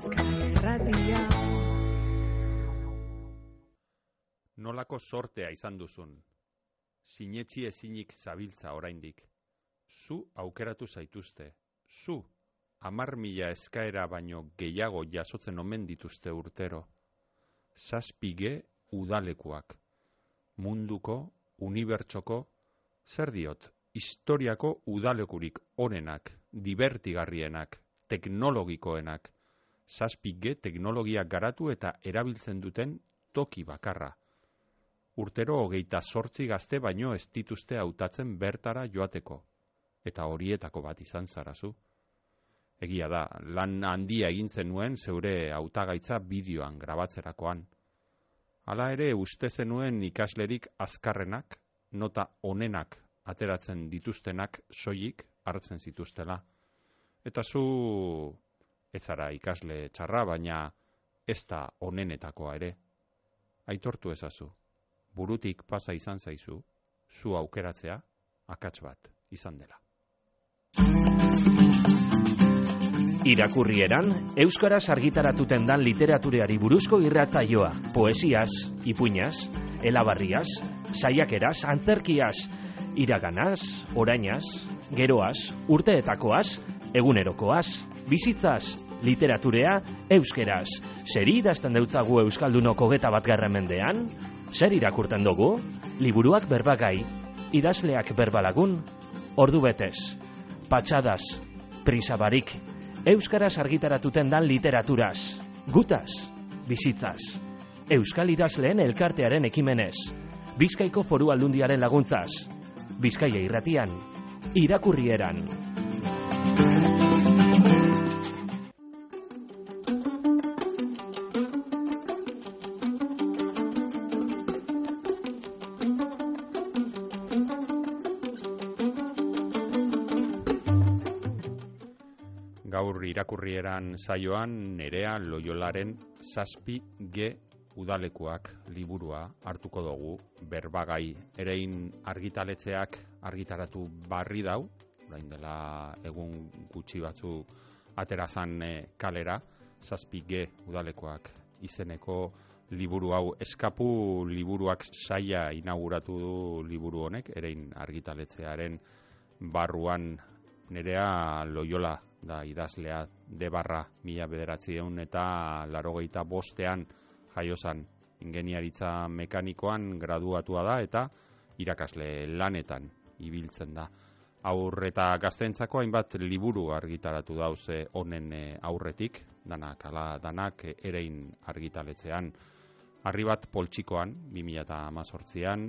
Euskal Nolako sortea izan duzun. Sinetzi ezinik zabiltza oraindik. Zu aukeratu zaituzte. Zu, amar mila eskaera baino gehiago jasotzen omen dituzte urtero. Zazpige udalekuak. Munduko, unibertsoko, zer diot, historiako udalekurik onenak, divertigarrienak, teknologikoenak, zazpige teknologia garatu eta erabiltzen duten toki bakarra. Urtero hogeita sortzi gazte baino ez dituzte hautatzen bertara joateko, eta horietako bat izan zarazu. Egia da, lan handia egin zenuen zeure hautagaitza bideoan grabatzerakoan. Hala ere uste zenuen ikaslerik azkarrenak, nota onenak ateratzen dituztenak soilik hartzen zituztela. Eta zu ez zara ikasle txarra, baina ez da onenetakoa ere. Aitortu ezazu, burutik pasa izan zaizu, zu aukeratzea akats bat izan dela. Irakurrieran, Euskaraz argitaratuten dan literatureari buruzko irratzaioa, poesiaz, ipuñaz, elabarriaz, saiakeraz, antzerkiaz, iraganaz, orainaz, geroaz, urteetakoaz, egunerokoaz, bizitzaz, literaturea, euskeraz. Zer idazten deutzagu Euskaldunoko geta bat mendean? Zer irakurten dugu? Liburuak berbagai, idazleak berbalagun, ordu betez, patxadas, prisabarik, Euskaraz argitaratuten dan literaturaz, gutaz, bizitzaz, Euskal idazleen elkartearen ekimenez, Bizkaiko foru aldundiaren laguntzaz, Bizkaia irratian, irakurrieran. Gaur irakurrieran saioan nerea loiolaren zazpi ge udalekuak liburua hartuko dugu berbagai. Erein argitaletzeak argitaratu barri dau, orain dela egun gutxi batzu aterazan eh, kalera, zazpi ge udalekuak izeneko liburu hau eskapu liburuak saia inauguratu du liburu honek, erein argitaletzearen barruan. Nerea loiola da idazlea de barra mila bederatzi eta larogeita bostean jaiozan ingeniaritza mekanikoan graduatua da eta irakasle lanetan ibiltzen da. Aur eta gaztentzako hainbat liburu argitaratu dauze honen eh, aurretik, danak ala danak erein argitaletzean. Arri bat poltsikoan, 2018an,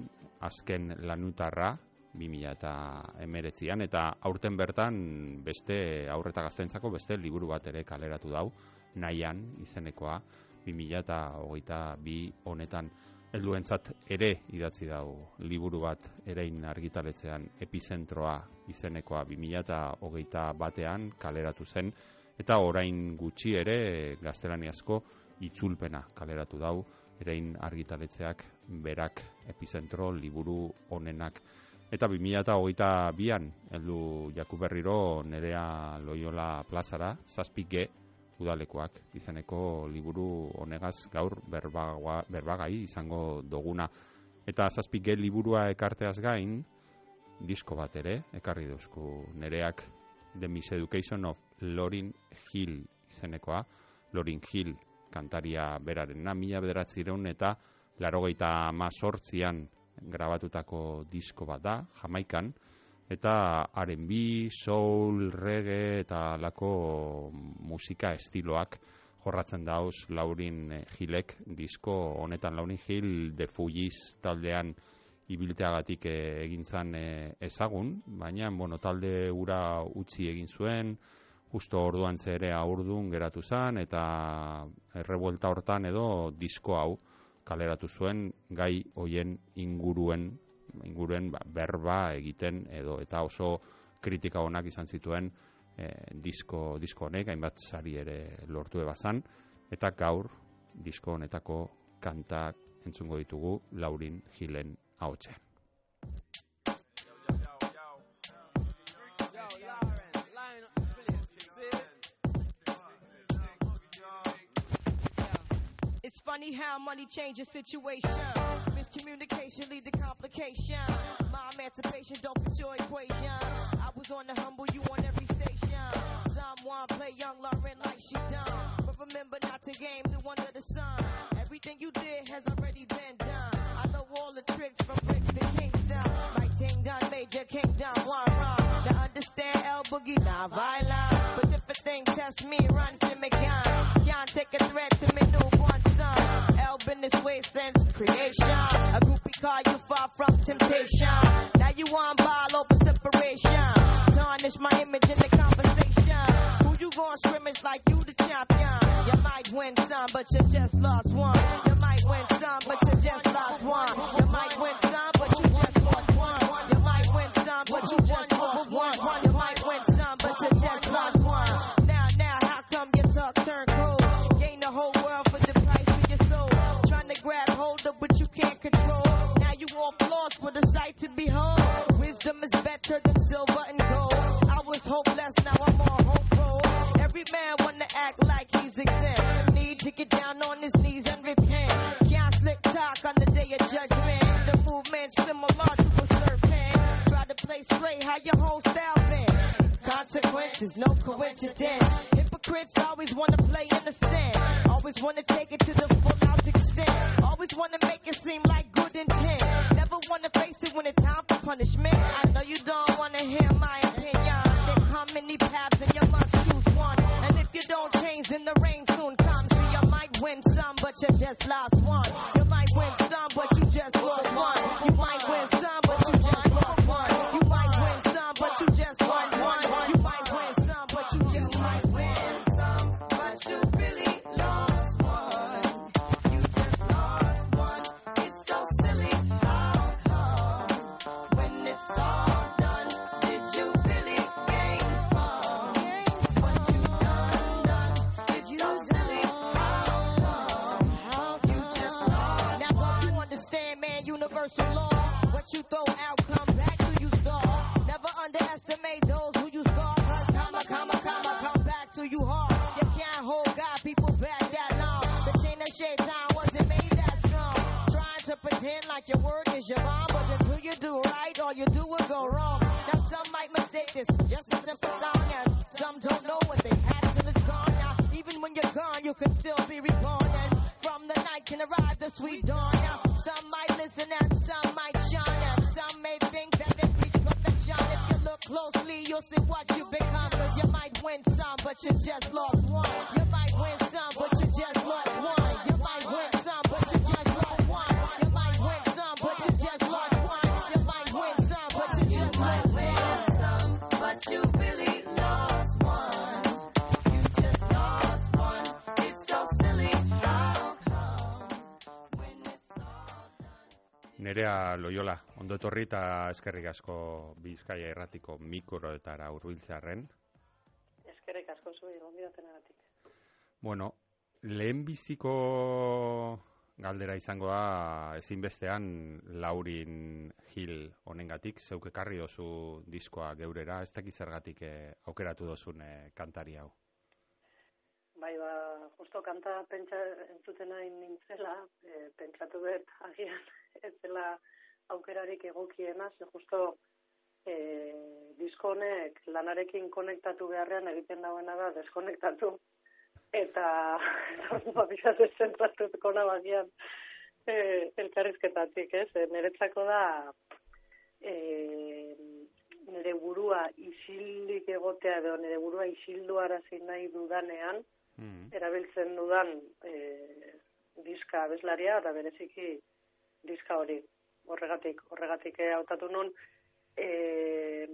azken lanutarra, 2019an, eta aurten bertan beste aurreta gaztentzako beste liburu bat ere kaleratu dau, nahian izenekoa, 2022 honetan. Helduentzat ere idatzi dago liburu bat erein argitaletzean epizentroa izenekoa 2021 batean kaleratu zen. Eta orain gutxi ere gaztelaniazko itzulpena kaleratu dau erein argitaletzeak berak epizentro liburu honenak eta 2022an heldu Jakuberriro nerea Loyola plazara zazpike udalekoak izeneko liburu honegaz gaur berbaga, berbagai izango doguna. Eta zazpike liburua ekarteaz gain, disko bat ere, ekarri duzku nereak The Miseducation of Lorin Hill izenekoa, Lorin Hill kantaria beraren na, mila bederatzireun eta larogeita mazortzian grabatutako disko bat da, Jamaikan, eta R&B, soul, reggae eta lako musika estiloak jorratzen dauz Laurin Hillek disko honetan. Laurin Hill de Fujiz taldean ibilteagatik eh, egin zan eh, ezagun, baina bueno, talde ura utzi egin zuen, justo orduan ere aurdun geratu zan, eta errebuelta hortan edo disko hau kaleratu zuen gai hoien inguruen inguruen ba, berba egiten edo eta oso kritika onak izan zituen e, disko, disko honek, hainbat sari ere lortu ebazan, eta gaur disko honetako kantak entzungo ditugu Laurin Gilen haotxe. Funny how money changes situation. Miscommunication lead to complication. My emancipation don't fit your equation. I was on the humble, you on every station. Someone play young Lauren like she done. But remember not to game new under the sun. Everything you did has already been done. I know all the tricks from bricks to Kingston. My ting done, major kingdom, one run. Now understand El Boogie, not violent. But if a thing test me, run for me gun. Can't take a threat to me newborn son. El been this way since creation. A groupie call you far from temptation. Now you on ball over separation. Tarnish my image in the conversation. Who you gon' scrimmage like you the champion? You might win some, but you just lost one. You might win some, but you just lost one. To behold. Wisdom is better than silver and gold. I was hopeless, now I'm on hope roll. Every man wanna act like he's exempt. Need to get down on his knees and repent. Can't slick talk on the day of judgment. The movement's similar to a serpent. Try to play straight, how your whole style been. Consequences, no coincidence. Hypocrites always wanna play innocent. Always wanna take it to the full out extent. Always wanna make it seem like good intent. Wanna face it when it's time for punishment. I know you don't wanna hear my opinion. There come many paths and you must choose one. And if you don't change, then the rain soon comes. See, you might win some, but you just lost one. You might win some, but you just lost one. You might win some, God, people back that long. The chain of shaitan wasn't made that strong. Trying to pretend like your word is your bond, but until you do right, all you do will go wrong. Now some might mistake this just a simple song, and some don't know what they had till it's gone. Now even when you're gone, you can still be reborn, and from the night can arrive the sweet dawn. Now some might listen and some might shine, and some may think that they reach perfection. If you look closely, you'll see what you become. Cause you might win some, but you just lost one. You Nerea Loyola, ondo etorri eta eskerrik asko Bizkaia erratiko mikroetara hurbiltzearren. Eskerrik asko zuri gonbidatenagatik. Bueno, lehenbiziko galdera izango da ezinbestean Laurin Gil honengatik zeuk ekarri dozu diskoa geurera, ez dakiz zergatik eh, aukeratu dozun eh, kantari hau. Bai, ba, justo kanta pentsa entzuten nahi nintzela, e, pentsatu dut agian ez dela aukerarik egokiena, ze justo e, disko honek lanarekin konektatu beharrean egiten dauena da deskonektatu. Eta, ba, bizat ez zentratuko nabagian e, elkarrizketatik, ez? E, niretzako da e, nire burua isildik egotea edo nire burua isildu nahi dudanean, Mm. erabiltzen dudan e, diska abeslaria eta bereziki diska hori. Horregatik, horregatik eh, hautatu nun, e,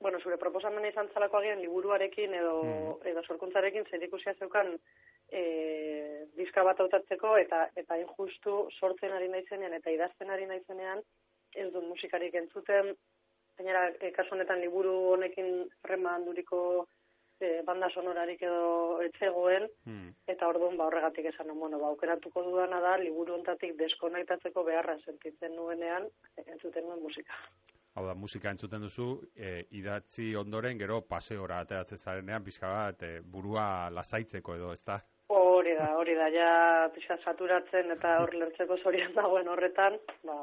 bueno, zure proposamena izan zalako agian liburuarekin edo, Mm. edo sorkuntzarekin zer ikusia zeukan e, diska bat hautatzeko eta eta injustu sortzen ari naizenean eta idazten ari naizenean ez dut musikarik entzuten, gainera e, kasu honetan liburu honekin rema handuriko e, banda sonorarik edo etzegoen, Mm. eta orduan ba horregatik esan bueno, ba aukeratuko dudana da liburu hontatik deskonektatzeko beharra sentitzen nuenean entzuten nuen musika. Hau da, musika entzuten duzu, e, idatzi ondoren, gero paseora ateratzen zarenean, pixka bat, e, burua lasaitzeko edo, ez da? Hori hori da, hori da, ja pixka saturatzen eta hor lertzeko zorian dagoen horretan, ba,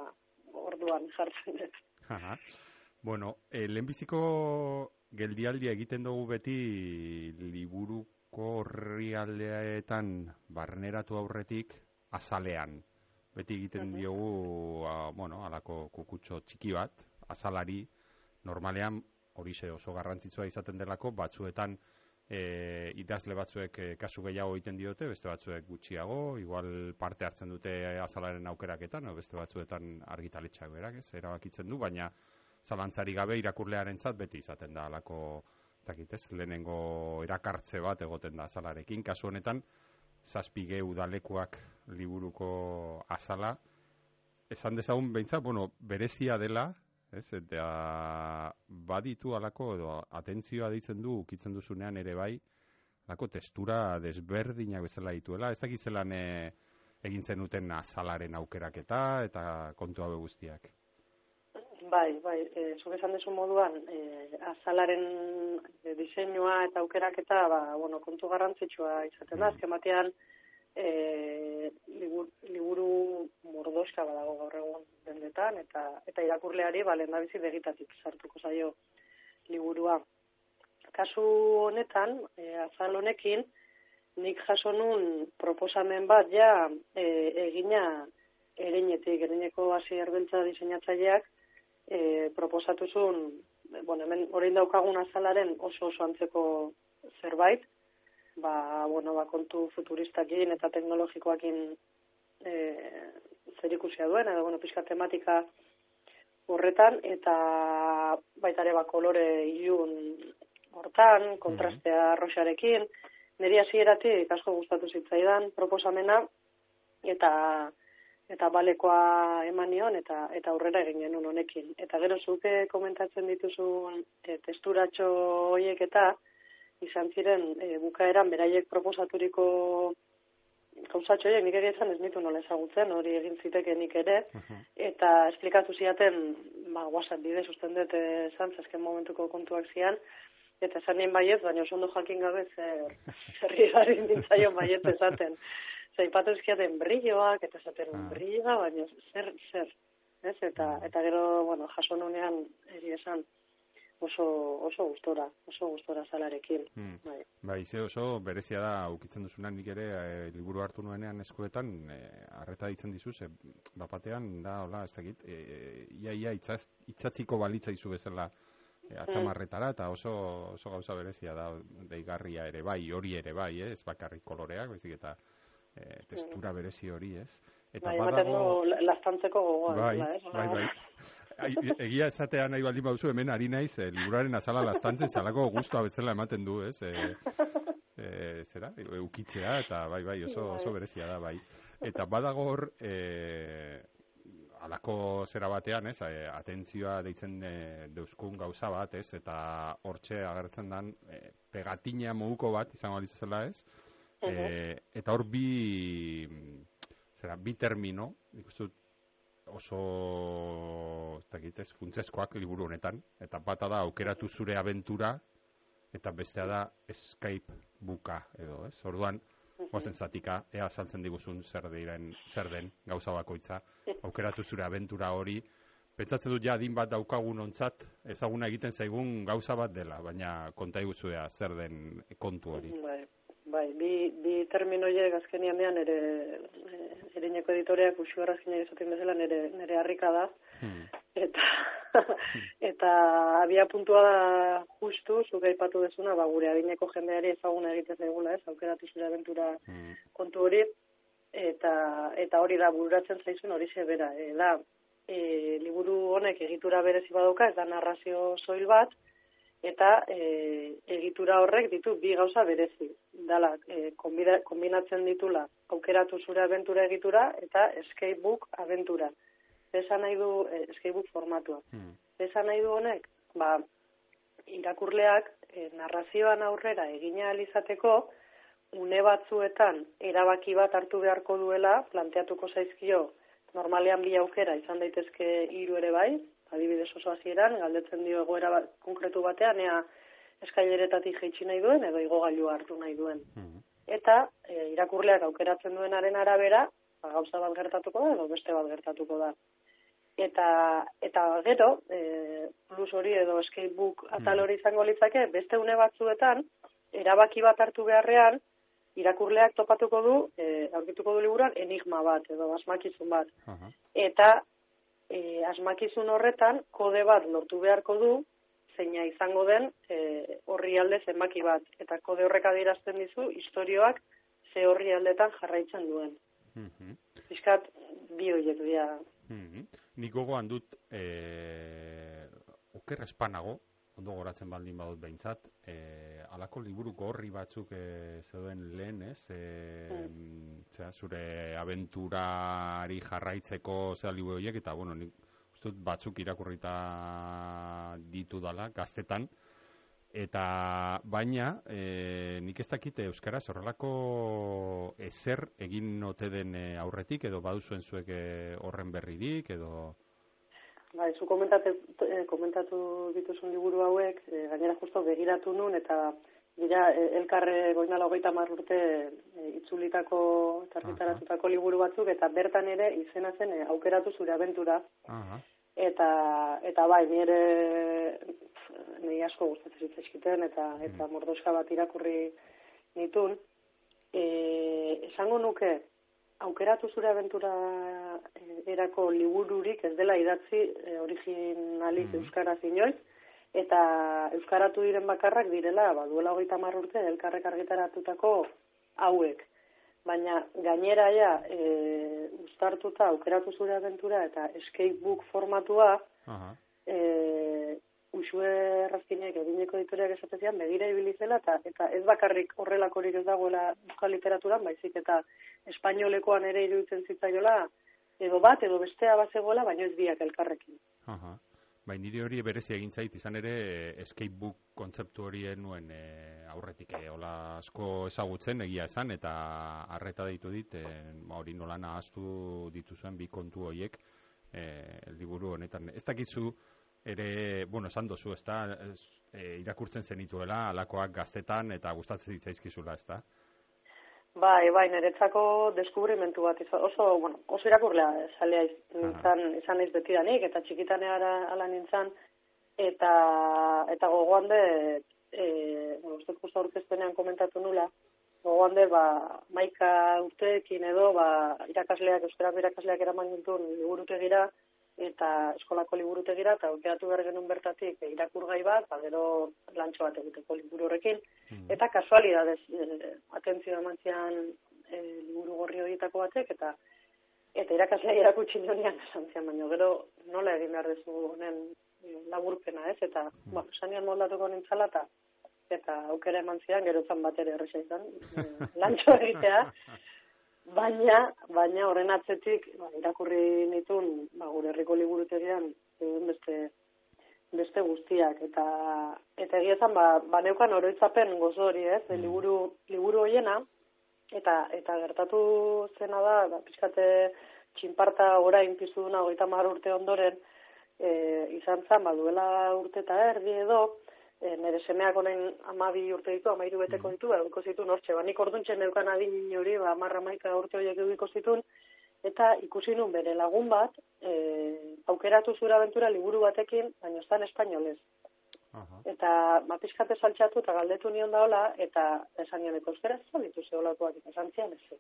orduan jartzen dut. Aha. Bueno, e, lehenbiziko geldialdia egiten dugu beti liburuko horrialdeetan barneratu aurretik azalean. Beti egiten diogu, a, bueno, alako kukutxo txiki bat, azalari, normalean horixe oso garrantzitsua izaten delako, batzuetan e, idazle batzuek e, kasu gehiago egiten diote, beste batzuek gutxiago, igual parte hartzen dute azalaren aukeraketan, o beste batzuetan argitaletxak berak, ez, erabakitzen du, baina zalantzari gabe irakurlearentzat beti izaten da alako dakit ez, lehenengo erakartze bat egoten da azalarekin. Kasu honetan, zazpige udalekuak liburuko azala, esan dezagun behintzat, bueno, berezia dela, ez, eta baditu alako, edo atentzioa ditzen du, ukitzen duzunean ere bai, alako testura desberdinak bezala dituela, ez dakit zelan e, egin zenuten azalaren aukeraketa eta kontu hau guztiak. Bai, bai, e, zuk esan dezu moduan, e, azalaren e, diseinua eta aukeraketa, ba, bueno, kontu garrantzitsua izaten da, Mm. azken batean, e, liburu, liburu mordoska badago gaur egun dendetan, eta, eta irakurleari, ba, lehen bizi begitatik sartuko zaio liburua. Kasu honetan, e, azal honekin, nik jaso nun proposamen bat ja e, egina ereinetik, ereineko hasi erbeltza diseinatzaileak, e, proposatu zuen, bueno, hemen orain daukagun azalaren oso oso antzeko zerbait, ba, bueno, ba, kontu futuristakin eta teknologikoakin e, zer ikusia duen, edo, bueno, pixka tematika horretan, eta baita ere ba, kolore ilun hortan, kontrastea roxarekin, niri hasieratik asko gustatu zitzaidan proposamena, eta eta balekoa eman nion eta eta aurrera egin genuen honekin. Eta gero zuke komentatzen dituzun e, testuratxo hoiek eta izan ziren e, bukaeran beraiek proposaturiko gauzatxo nik egiten ez nitu nola ezagutzen, hori egin ziteke nik ere, eta esplikatu ziaten, ba, WhatsApp bidez usten dut esan, zazken momentuko kontuak zian, eta esan nien baiet, baina oso ondo jakin gabe zer, zer rigarin dintzaion baiet esaten. Zaipatu ezkiaten brilloak, eta esaten Ah. brilloa, baina zer, zer. Ez? Eta, eta gero, bueno, jaso nunean, eri esan, oso, oso gustora, oso gustora salarekin. Hmm. Bai. Bai, ze oso berezia da ukitzen duzunan nik ere e, liburu hartu nuenean eskuetan e, arreta ditzen dizu, ze bapatean da, hola, ez dakit, e, ia, ia itzaz, itzatziko balitza izu bezala e, atzamarretara, eta oso, oso gauza berezia da, deigarria ere bai, hori ere bai, eh? ez bakarrik koloreak, baizik eta e, testura berezi hori, ez? Eta Bai, la- lastantzeko gogoa. Bai, ez? bai, bai. Ai, egia esatea nahi baldin bauzu, hemen ari naiz, e, liburaren azala lastantzen salako guztua bezala ematen du, ez? E, e, zera, e, ukitzea, eta bai, bai, oso, oso berezia da, bai. Eta badago hor, e, alako zera batean, ez, e, atentzioa deitzen e, deuskun gauza bat, ez, eta hortxe agertzen dan, e, pegatina moduko bat, izango alitzela, ez, e, eta hor bi, zera, bi termino, dut, oso, ez dakit ez, funtsezkoak liburu honetan, eta bata da aukeratu zure abentura, eta bestea da escape buka, edo, ez? Orduan, goazen zatika, ea saltzen diguzun zer, diren, zer den gauza bakoitza, aukeratu zure abentura hori, pentsatzen dut ja adin bat daukagun ontzat, ezaguna egiten zaigun gauza bat dela, baina konta iguzuea zer den kontu hori. Bai, bi, bi terminoiek azkenian ere e, erineko editoreak usio arrazkina esaten bezala nere, nere harrika da, Hmm. eta eta abia puntua da justu, zuk aipatu dezuna, ba, gure adineko jendeari ezaguna egiten zaigula, ez, aukeratu zure aventura Hmm. kontu hori, eta, eta hori da bururatzen zaizun hori bera, e, da, e, liburu honek egitura berezi badauka, ez da narrazio soil bat, eta e, egitura horrek ditu bi gauza berezi. Dala, e, kombina, kombinatzen ditula aukeratu zure aventura egitura eta escape book aventura. Esan nahi du e, escape book formatua. Hmm. Esan nahi du honek, ba, irakurleak e, narrazioan aurrera egina alizateko, une batzuetan erabaki bat hartu beharko duela, planteatuko zaizkio, normalean bi aukera izan daitezke hiru ere bai, adibidez oso hasieran galdetzen dio egoera bat, konkretu batean ea eskaileretatik jaitsi nahi duen edo igogailua hartu nahi duen. Hmm. eta e, irakurleak aukeratzen duenaren arabera, ba, gauza bat gertatuko da edo beste bat gertatuko da. Eta, eta gero, e, plus hori edo skatebook atal hori izango litzake, beste une batzuetan, erabaki bat hartu beharrean, irakurleak topatuko du, e, aurkituko du liburuan, enigma bat edo asmakizun bat. Aha. Eta e, asmakizun horretan, kode bat lortu beharko du, zeina izango den e, horri alde zenbaki bat. Eta kode horrek adierazten dizu, historioak ze horri aldetan jarraitzen duen. Mhm. Piskat, bi horiek dira. Mhm. Nik gogoan dut e, oker espanago, ondo goratzen baldin badut behintzat, e, alako liburuko horri batzuk e, zeuden lehen, ez? E, zera, zure abenturari jarraitzeko zera liburu horiek, eta bueno, nik uste dut batzuk irakurrita ditu dala, gaztetan, eta baina e, nik ez dakit euskaraz horrelako ezer egin ote den e, aurretik edo baduzuen zuek e, horren berririk edo Bai, zu komentatu, eh, komentatu dituzun liburu hauek, eh, gainera justo begiratu nun, eta dira eh, elkarre goinala hogeita mar urte eh, itzulitako eta argitaratutako liburu batzuk, eta bertan ere izena zen eh, aukeratu zure abentura, Aha. eta eta bai, ni ere pf, niri asko gustatzen zitzaizkiten eta eta mordoska bat irakurri nitun. E, esango nuke aukeratu zure abentura eh, erako libururik ez dela idatzi e, originalik Mhm. euskaraz inoiz eta euskaratu diren bakarrak direla ba duela 30 urte elkarrek argitaratutako hauek baina gainera ja e, uztartuta aukeratu zure abentura eta escapebook formatua Aha. e, usue errazkinek egineko editoriak esatezian begira ibili zela eta, eta ez bakarrik horrelakorik ez dagoela euskal literaturan, baizik eta espainolekoan ere iruditzen zitzaiola edo bat edo bestea bazegoela, baino ez biak elkarrekin. Aha. Bai, niri hori berezi egin zait, izan ere e, escapebook kontzeptu hori nuen e, aurretik e, hola asko ezagutzen egia esan eta harreta deitu dit ba, hori nola nahaztu dituzuen bi kontu horiek e, liburu honetan. Ez dakizu ere, bueno, esan dozu, ez da, e, irakurtzen zenituela alakoak gaztetan eta gustatzen zitzaizkizula, ez da? Bai, bai, niretzako deskubrimentu bat izan. Oso, bueno, oso irakurlea salea iz, nintzen, izan naiz betidanik, eta txikitanea ala nintzen, eta, eta gogoan de, e, bueno, uste justo aurkezpenean komentatu nula, gogoan de, ba, maika urteekin edo, ba, irakasleak, euskarako irakasleak eraman gintuen liburutegira, eta eskolako liburutegira, eta aukeratu behar genuen bertatik irakurgai bat, ba, gero lantxo bat egiteko liburu horrekin, Eta kasualidadez, e, atentzio eman zian e, liburu gorri horietako batek, eta eta irakaslea irakutsi nionean esan zian, baina gero nola egin behar dezu honen e, laburpena, ez? Eta, ba, sanian moldatuko nintzala, eta eta aukera eman zian, gero zan bat ere erresa izan, e, lantxo egitea, baina, baina horren atzetik, ba, irakurri nitun, ba, gure herriko liburutegian, beste beste guztiak. Eta eta egia esan ba baneukan oroitzapen gozo hori, ez? E, liburu liburu hoiena. Eta eta gertatu zena da, ba pizkate txinparta orain piztu duna 30 urte ondoren e, izan zen ba duela urte eta erdi edo e, nire semeak orain 12 urte ditu, 13 beteko ditu, ba edukiko zituen hortxe. Ba nik orduntzen neukan adin hori, ba 10 11 urte horiek edukiko zituen eta ikusi nun bere lagun bat, e, aukeratu zure abentura liburu batekin, baina ez dan espainolez. Aha. Eta ba, pixkate saltxatu eta galdetu nion daola, eta esan nioneko euskera ez zalitu zeolakoak, esan zian ez.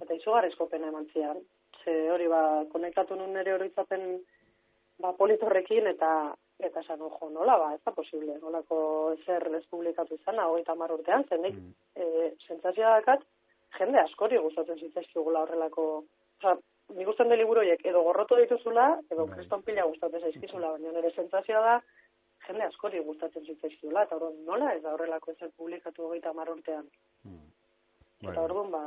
Eta izugarrizko pena eman zian. Ze hori ba, konektatu nun nire horitzapen ba, politorrekin, eta eta esan, ojo, nola ba, ez da posible, nolako ezer ez publikatu izana, hogeita mar urtean, zen nik, Mm. e, sentzazioa dakat, jende askori gustatzen zitzaizkigula horrelako, Osa, nik gusten de liburu horiek edo gorrotu dituzula, edo Bai. kriston pila gustatzen zaizkizula, baina nire sentsazioa da, jende askori gustatzen zitzaizkigula, eta orduan nola ez da horrelako ezer publikatu hogeita mar urtean. Mm. Eta orduan, ba,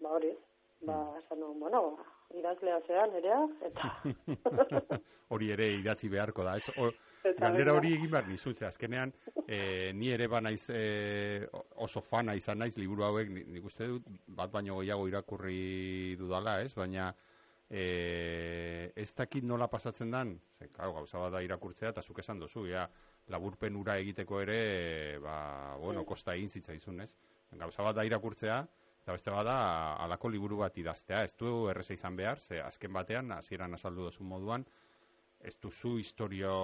ba hori, ba, esan nuen, bueno, idazlea zean, nerea, eta... hori ere idatzi beharko da. Ez, o, eta galdera hori egin behar nizun, ze azkenean e, ni ere ba naiz e, oso fana izan naiz liburu hauek, ni- nik uste dut bat baino gehiago irakurri dudala, ez? Baina e, ez dakit nola pasatzen dan, ze, claro, gauza bat da irakurtzea, eta zuk esan duzu, ja, laburpen ura egiteko ere, ba, bueno, Mm. kosta egin zitzaizun, ez? Gauza bat da irakurtzea, eta beste bat da alako liburu bat idaztea. Ez du erreza izan behar, ze azken batean, hasieran azaldu duzu moduan, ez duzu historio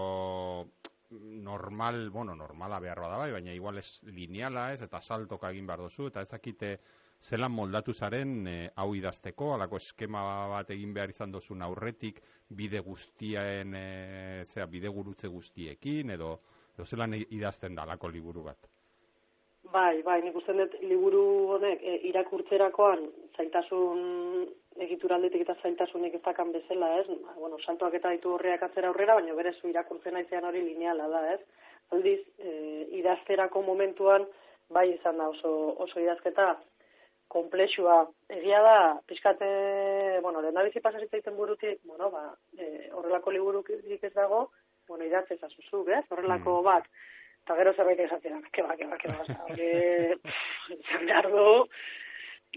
normal, bueno, normala behar bada bai, baina igual ez lineala ez, eta saltoka egin behar duzu, eta ez dakite zelan moldatu zaren e, hau idazteko, alako eskema bat egin behar izan duzun aurretik, bide guztien, e, zera, bide gurutze guztiekin, edo, edo zelan idazten da alako liburu bat. Bai, bai, nik uste dut liburu honek e, irakurtzerakoan zailtasun egituraldetik eta zailtasunik ez dakan bezala, ez? Ba, bueno, saltoak eta ditu horreak atzera aurrera, baina berez irakurtzen naizean hori lineala da, ez? Aldiz, e, idazterako momentuan bai izan da oso, oso idazketa komplexua. Egia da, pixkate, bueno, lehen bizi pasazitzaiten burutik, bueno, ba, e, horrelako libururik ez dago, bueno, idatzez azuzuk, ez? Horrelako bat, eta gero zerbait esatzen, keba, keba, keba, oza, hori, izan behar du,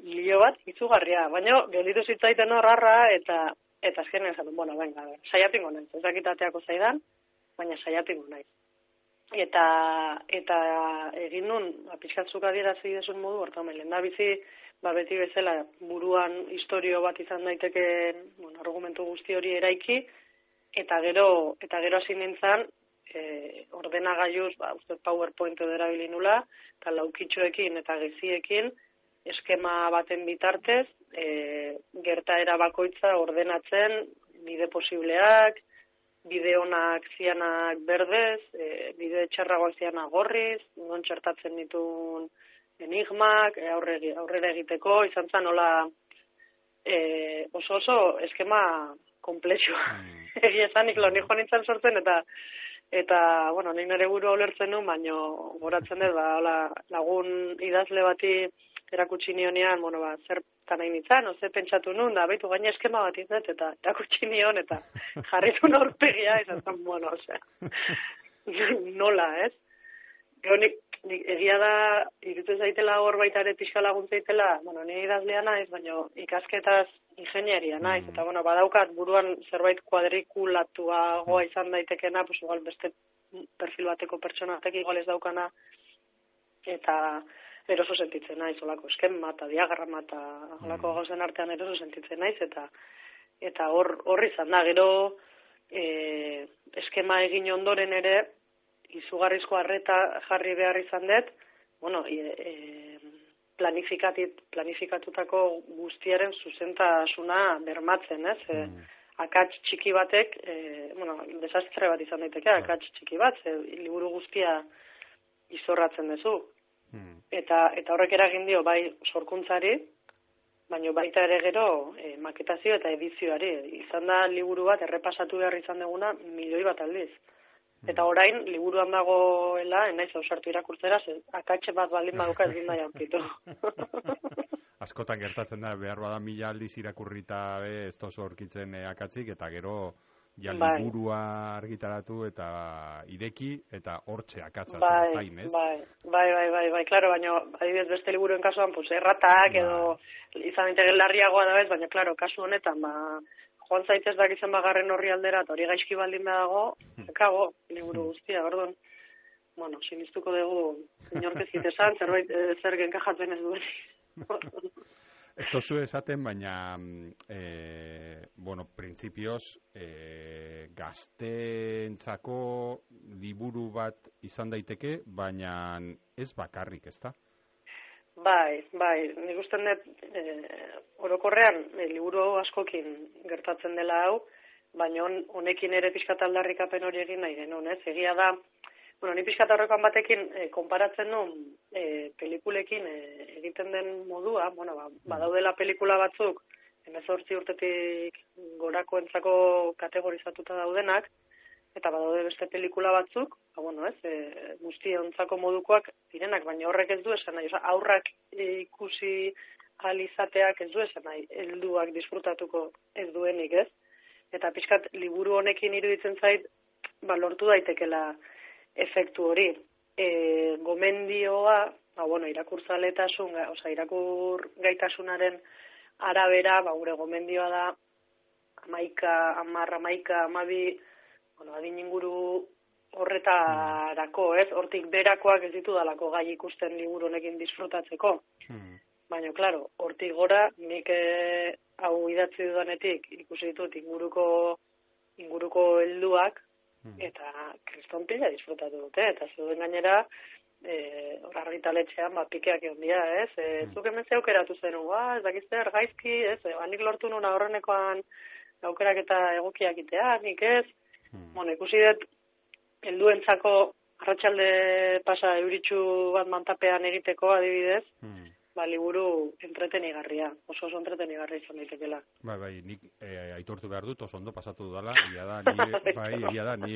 lio bat, itzugarria, baina gelditu zitzaiten horrarra, eta, eta esan, du, bueno, venga, a ver, saiatingo naiz, ez dakitateako zaidan, baina saiatingo naiz. Eta, eta egin nun, ba, pixkatzuk adierazi desun modu, horta lehen da bizi, ba, beti bezala buruan historio bat izan daiteke, bueno, argumentu guzti hori eraiki, eta gero, eta gero hasi nintzen, e, ordenagailuz, ba, uste PowerPoint edo erabili nula, eta laukitxoekin eta geziekin, eskema baten bitartez, e, gertaera bakoitza ordenatzen, bide posibleak, bide onak zianak berdez, e, bide txarragoak zianak gorriz, non txertatzen ditun enigmak, e, aurre, aurrera egiteko, izan zen nola e, oso oso eskema komplexua. Mm. Egia esanik lo joan nintzen sortzen eta eta bueno, nik nire burua ulertzen nuen, baino goratzen dut ba hola, lagun idazle bati erakutsi nionean, bueno, ba, zer tan nahi nintzen, oze pentsatu nun, da, baitu gaina eskema bat izet, eta erakutsi nion, eta jarritu norpegia, izan zen, bueno, ose, nola, ez? Gero nik egia da, irutzen zaitela hor baita ere pixka laguntzaitela, bueno, nire idazlea naiz, baino ikasketaz ingenieria naiz, Mm. eta bueno, badaukat buruan zerbait kuadrikulatuagoa izan daitekena, pues igual beste perfil bateko pertsona batek igual ez daukana, eta eroso sentitzen naiz, olako eskema eta diagrama eta olako Mm. gauzen artean eroso sentitzen naiz, eta eta hor hor izan da, gero e, eskema egin ondoren ere, izugarrizko harreta jarri behar izan dut, bueno, e, e, planifikatit, planifikatutako guztiaren zuzentasuna bermatzen, ez? E, Mm. akats txiki batek, e, bueno, desastre bat izan daiteke, akats txiki bat, ze liburu guztia izorratzen duzu. Mm. Eta, eta horrek eragin dio, bai, sorkuntzari, baino baita ere gero e, maketazio eta edizioari. Izan da liburu bat errepasatu behar izan duguna milioi bat aldiz. Eta orain, liburuan dagoela, enaiz ausartu irakurtzera, ze akatxe bat baldin baduka ez dut aurkitu. Askotan gertatzen da, behar bada mila aldiz irakurrita be, ez tozu aurkitzen eh, akatzik, eta gero ja Bai. liburua argitaratu eta ireki, eta hortxe akatza bai, zain, ez? bai, bai, bai, bai, bai, claro, baina adibidez beste liburuen kasuan, pues, erratak edo izan daiteke larriagoa da bez, baina, claro, kasu honetan, ba, joan zaitez dakizen bagarren horri aldera, eta hori gaizki baldin badago, kago, liburu guztia, orduan, bueno, sinistuko dugu, inorkezit esan, zerbait, eh, zer genkajatzen ez duen. Ez tozu esaten, baina, e, bueno, printzipioz, e, gazteentzako liburu bat izan daiteke, baina ez bakarrik, ezta? Bai, bai, nik dut, e, orokorrean, e, liburu askokin gertatzen dela hau, baina hon, honekin ere pixkat aldarrikapen hori egin nahi genuen, ez? Egia da, bueno, ni pixkat horrekoan batekin e, konparatzen nuen e, pelikulekin e, egiten den modua, bueno, ba, badaudela pelikula batzuk, emezortzi urtetik gorakoentzako kategorizatuta daudenak, eta badaude beste pelikula batzuk, ba, bueno, ez, e, guztiontzako modukoak direnak, baina horrek ez du esan nahi, oza, aurrak e, ikusi alizateak ez du esan nahi, helduak disfrutatuko ez duenik, ez? Eta pixkat liburu honekin iruditzen zait, ba, lortu daitekela efektu hori. E, gomendioa, ba, bueno, irakurtzaletasun, osea, irakur gaitasunaren arabera, ba, gure gomendioa da, amaika, amarra, amaika, amabi, bueno, adin inguru horretarako, ez? Hortik berakoak ez ditu dalako gai ikusten liburu honekin disfrutatzeko. Hmm. Baina, klaro, hortik gora, nik eh, hau idatzi dudanetik ikusi ditut inguruko inguruko helduak Hmm. eta kriston pila disfrutatu dute, eta zeuden gainera, e, hor argitaletxean, ba, pikeak egon dira, ez? E, Hmm. Zuk hemen zeukera zen, ba, ez dakizte, gaizki, ez? E, ba, nik lortu nuna horrenekoan aukerak eta egokiak itea, nik ez? Hmm. Bueno, ikusi dut, helduentzako arratsalde pasa euritxu bat mantapean egiteko adibidez, Hmm. ba, liburu entretenigarria, oso oso entretenigarria izan daitekela. Bai, bai, nik eh, aitortu behar dut, oso ondo pasatu dudala, egia da, ni, bai, egia da, ni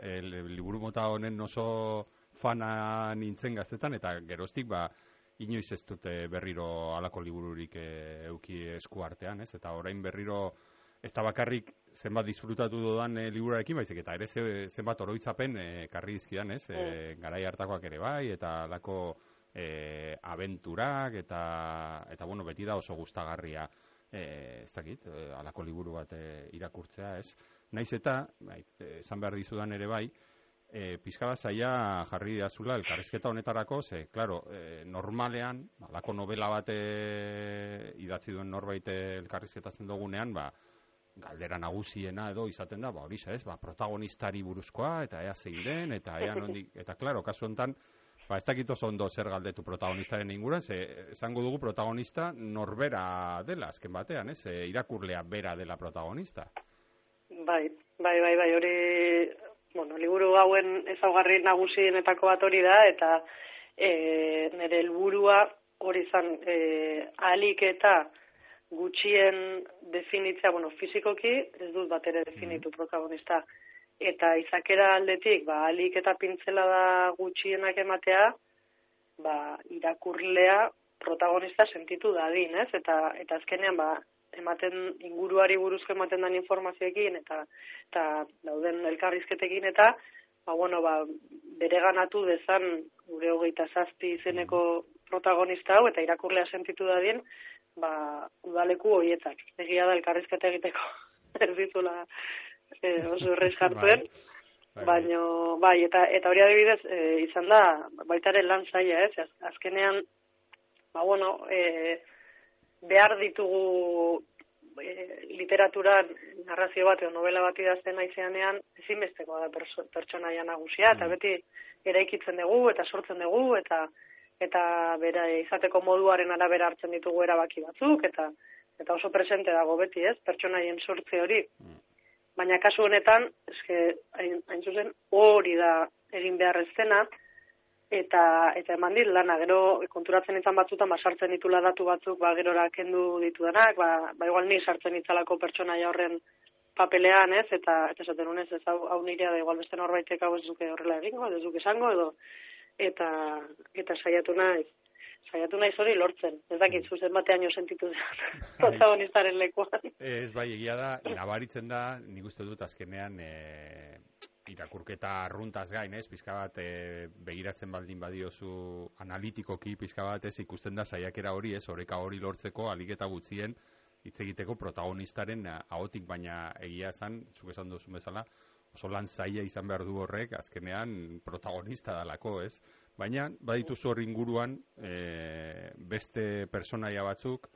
eh, liburu mota honen oso fana nintzen gaztetan, eta geroztik, ba, inoiz ez dute berriro alako libururik eh, euki esku artean, ez? Eta orain berriro ez da bakarrik zenbat disfrutatu dudan e, liburarekin, baizik eta ere ze, zenbat oroitzapen e, karri dizkidan, ez? E, garai hartakoak ere bai, eta alako e, abenturak, eta, eta bueno, beti da oso gustagarria e, ez dakit, e, alako liburu bat e, irakurtzea, ez? Naiz eta, bai, esan behar dizudan ere bai, e, pizka bat zaila jarri diazula elkarrizketa honetarako, ze, klaro, e, normalean, alako novela bat e, idatzi duen norbait elkarrizketatzen dugunean, ba, galdera nagusiena edo izaten da, ba, hori ez, ba, protagonistari buruzkoa, eta ea zein den, eta ea nondik, eta klaro, kasu honetan, ba, ez dakit oso ondo zer galdetu protagonistaren inguruan, ze, esango dugu protagonista norbera dela, azken batean, ez, e, irakurlea bera dela protagonista. Bai, bai, bai, bai, hori, bueno, liburu hauen ezaugarri nagusienetako bat hori da, eta e, nire helburua hori izan e, ahalik eta gutxien definitzea, bueno, fizikoki ez dut bat ere definitu protagonista, eta izakera aldetik, ba, ahalik eta pintzela da gutxienak ematea, ba, irakurlea protagonista sentitu dadin, ez? Eta, eta azkenean, ba, ematen inguruari buruzko ematen den informazioekin eta eta dauden elkarrizketekin eta ba bueno ba bereganatu dezan gure hogeita zazpi izeneko protagonista hau eta irakurlea sentitu dadien ba udaleku hoietak egia da elkarrizketa egiteko ez ditula eh, oso errez jartzen Bai, bai. baino bai eta eta hori adibidez e, izan da baitaren lan zaila ez Az- azkenean ba bueno eh, behar ditugu e, literaturan narrazio bat edo novela bat idazten naizeanean ezinbestekoa da pertsonaia nagusia eta Mm. beti eraikitzen dugu eta sortzen dugu eta eta bera izateko moduaren arabera hartzen ditugu erabaki batzuk eta eta oso presente dago beti, ez? Pertsonaien sortze hori. Mm. Baina kasu honetan, eske hain, hain zuzen hori da egin behar ez dena, eta eta eman dit lana gero konturatzen izan batzutan ba sartzen ditula datu batzuk ba gerora kendu ditudanak ba ba igual ni sartzen itzalako pertsonaia horren papelean, ez? Eta eta esaten unez ez hau, hau nirea da igual beste norbaitek hau ez duke horrela egingo, ez duke esango edo eta eta saiatu naiz. Saiatu naiz hori lortzen. Ez dakit zuzen batean jo sentitu dut protagonistaren lekuan. Ez bai, egia da, nabaritzen da, nik uste dut azkenean e, irakurketa arruntaz gain, ez, pizka bat e, begiratzen baldin badiozu analitikoki pizka bat, ez, ikusten da saiakera hori, ez, oreka hori lortzeko aliketa gutxien hitz egiteko protagonistaren eh, ahotik, baina egia esan, zuk esan duzu bezala, oso lan zaila izan behar du horrek, azkenean protagonista dalako, ez? Baina, badituzu hor inguruan, e, beste personaia batzuk,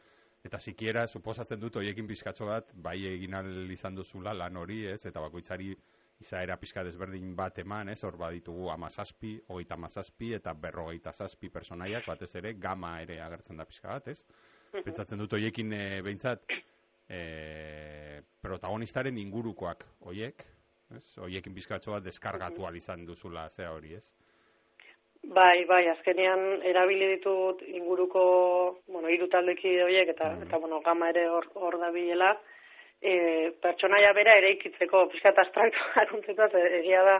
eta sikiera, suposatzen dut, hoiekin pizkatxo bat, bai egin izan duzula lan hori, ez? Eta bakoitzari izaera pizka desberdin bat eman, ez? Hor baditugu amazazpi, hogeita amazazpi, eta berrogeita zazpi personaiak, batez ere, gama ere agertzen da pizka bat, ez? Pentsatzen dut hoiekin e, behintzat, e, protagonistaren ingurukoak hoiek, ez? Hoiekin pizkatxo bat deskargatu ahal izan duzula, zea hori, ez? Bai, bai, azkenean erabili ditut inguruko, bueno, hiru taldeki horiek eta Mhm. eta bueno, gama ere hor hor dabilela. Eh, pertsonaia bera eraikitzeko pizkat abstraktu aruntzetat egia da.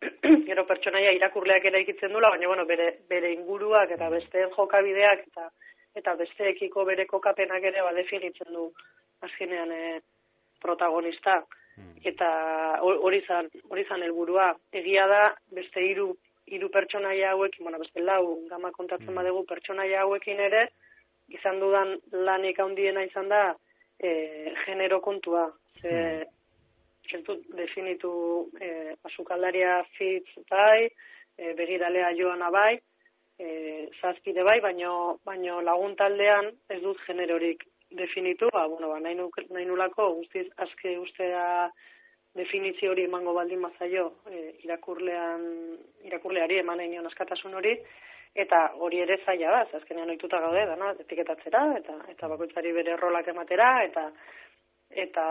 Gero pertsonaia irakurleak eraikitzen dula, baina bueno, bere bere inguruak eta besteen jokabideak eta eta besteekiko bere kokapenak ere ba definitzen du azkenean eh, protagonista Mm. Eta ho- hori zan hori zan helburua. Egia da beste hiru hiru pertsonaia hauekin bueno beste lau gama kontatzen Mm. badegu pertsonaia hauekin ere izan dudan lanik handiena izan da e, genero kontua. Ze ez dut definitu e, asukaldaria fitz bai, e, begiralea joana bai, e, zazpide bai, baino, baino lagun taldean ez dut generorik definitu, ba, bueno, ba, nahi, nahi nulako guztiz azke ustea definizio hori emango baldin mazaio e, irakurlean, irakurleari eman nahi askatasun hori, eta hori ere zaila da, azkenean ohituta gaude, dana, etiketatzera, eta, eta bakoitzari bere rolak ematera, eta eta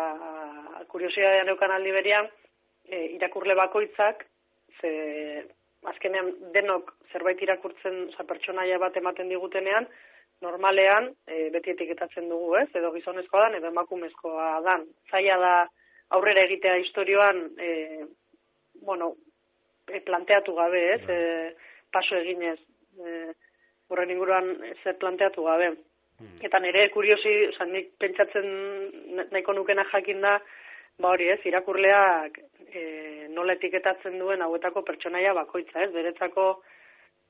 kuriosidadea neukan aldi berian, e, irakurle bakoitzak, ze azkenean denok zerbait irakurtzen, oza, pertsonaia bat ematen digutenean, normalean e, beti etiketatzen dugu, ez? Edo gizonezkoa dan, edo emakumezkoa dan. Zaila da aurrera egitea historioan, e, bueno, e, planteatu gabe, ez? Bai. E, paso eginez, e, horren inguruan zer planteatu gabe. Hmm. Eta nire kuriosi, oza, nik pentsatzen nahiko nukena jakin da, ba hori ez, irakurleak e, nola etiketatzen duen hauetako pertsonaia bakoitza, ez? Beretzako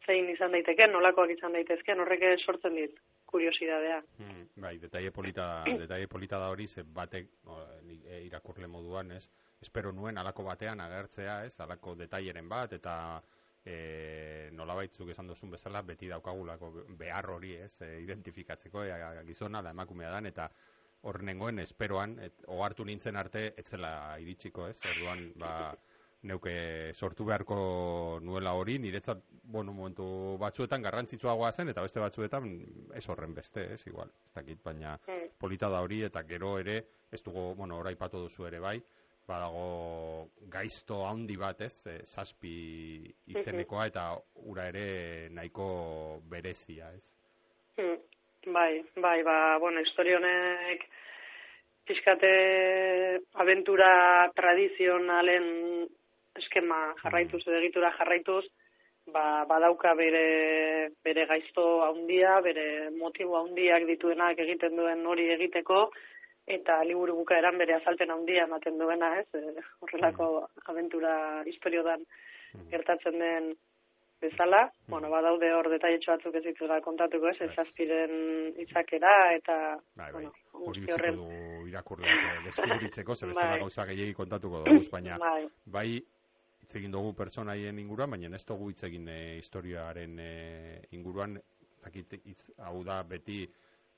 zein izan daiteke, nolakoak izan daitezke, horrek sortzen dit kuriosidadea. Hmm, bai, detaile polita, detaile polita da hori, ze batek o, e, irakurle moduan, ez? Espero nuen alako batean agertzea, ez? Alako detaileren bat, eta e, nola baitzuk esan duzun bezala, beti daukagulako behar hori, ez, e, identifikatzeko, e, gizona da emakumea dan, eta hor nengoen, esperoan, et, ohartu nintzen arte, etzela iritsiko, ez, orduan, ba, neuke sortu beharko nuela hori, niretzat, bueno, momentu batzuetan garrantzitsuagoa zen, eta beste batzuetan ez horren beste, ez, igual, ez dakit, baina mm. polita da hori, eta gero ere, ez dugu, bueno, oraipatu duzu ere bai, badago gaizto handi bat, ez, e, zazpi izenekoa eta ura ere nahiko berezia, ez? Hmm. Bai, bai, ba, bueno, historionek pixkate aventura tradizionalen eskema jarraituz, mm. egitura jarraituz, ba, badauka bere, bere gaizto handia, bere motibo handiak dituenak egiten duen hori egiteko, eta liburu bukaeran bere azalpen handia ematen duena, ez? E, horrelako mm. aventura historio dan mm. gertatzen den bezala. Mm. Bueno, badaude hor detailetxo batzuk ez ditu kontatuko, ez? Ez bai. azpiren itzakera eta bai, bai. bueno, hori horren du irakurleak eh, deskubritzeko, ze bestela bai. gauza gehiegi kontatuko dugu, baina bai, bai hitz egin dugu pertsonaien inguruan, baina ez dugu hitz egin e, historiaren e, inguruan, zakit hitz hau da beti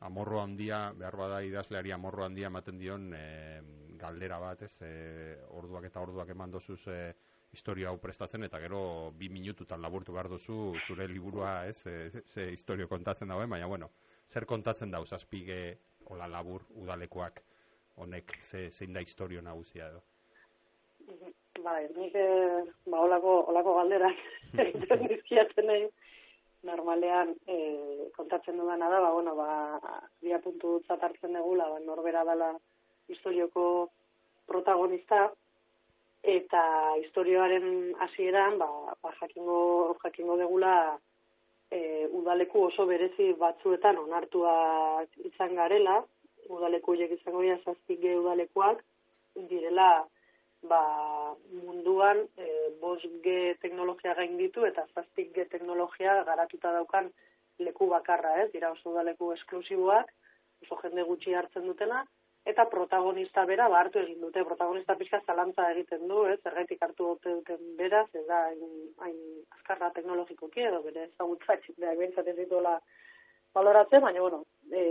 amorro handia, behar bada idazleari amorro handia ematen dion e, galdera bat, ez, e, orduak eta orduak eman dozuz e, historia hau prestatzen, eta gero bi minututan laburtu behar duzu zure liburua, ez, e, ze historio kontatzen dauen, baina, bueno, zer kontatzen dauz, azpige, hola labur, udalekoak, honek, ze, zein da historio nagusia edo? Bai, nik, ba, olako, olako galderak, egiten dizkiatzen nahi, normalean e, kontatzen dudana da, ba, bueno, ba, dia puntu hartzen degula, ba, norbera dela historioko protagonista, eta historioaren hasieran ba, ba, jakingo, jakingo degula e, udaleku oso berezi batzuetan onartua izan garela, udaleku izango dira zazpige udalekuak, direla ba, munduan e, bos G teknologia gain ditu eta zazpik G teknologia garatuta daukan leku bakarra, ez? Dira oso da leku esklusiboak, oso jende gutxi hartzen dutena, eta protagonista bera ba, hartu egin dute, protagonista pixka zalantza egiten du, ez? Zergaitik hartu dute duten beraz, ez da, hain azkarra teknologikoki edo bere ezagutzatxik, beha, bentsat ez dituela baloratzen, baina, bueno, e,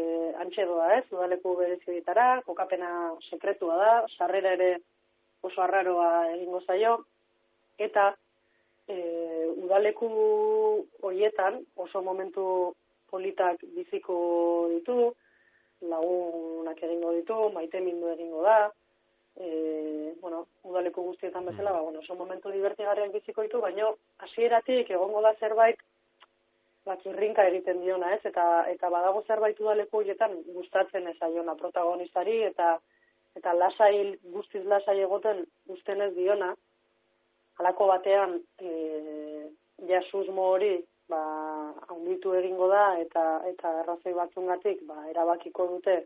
antxe doa, ez? Udaleku ditara, kokapena sekretua da, sarrera ere oso arraroa egingo zaio, eta e, udaleku horietan oso momentu politak biziko ditu, lagunak egingo ditu, maite mindu egingo da, e, bueno, udaleku guztietan bezala, ba, bueno, oso momentu divertigarriak biziko ditu, baina hasieratik egongo da zerbait bat irrinka egiten diona, ez? Eta, eta badago zerbait udaleku horietan gustatzen ez aiona protagonistari, eta eta lasai, guztiz lasai egoten usten ez diona, halako batean e, jasusmo hori ba, haunditu egingo da eta eta errazoi batzungatik ba, erabakiko dute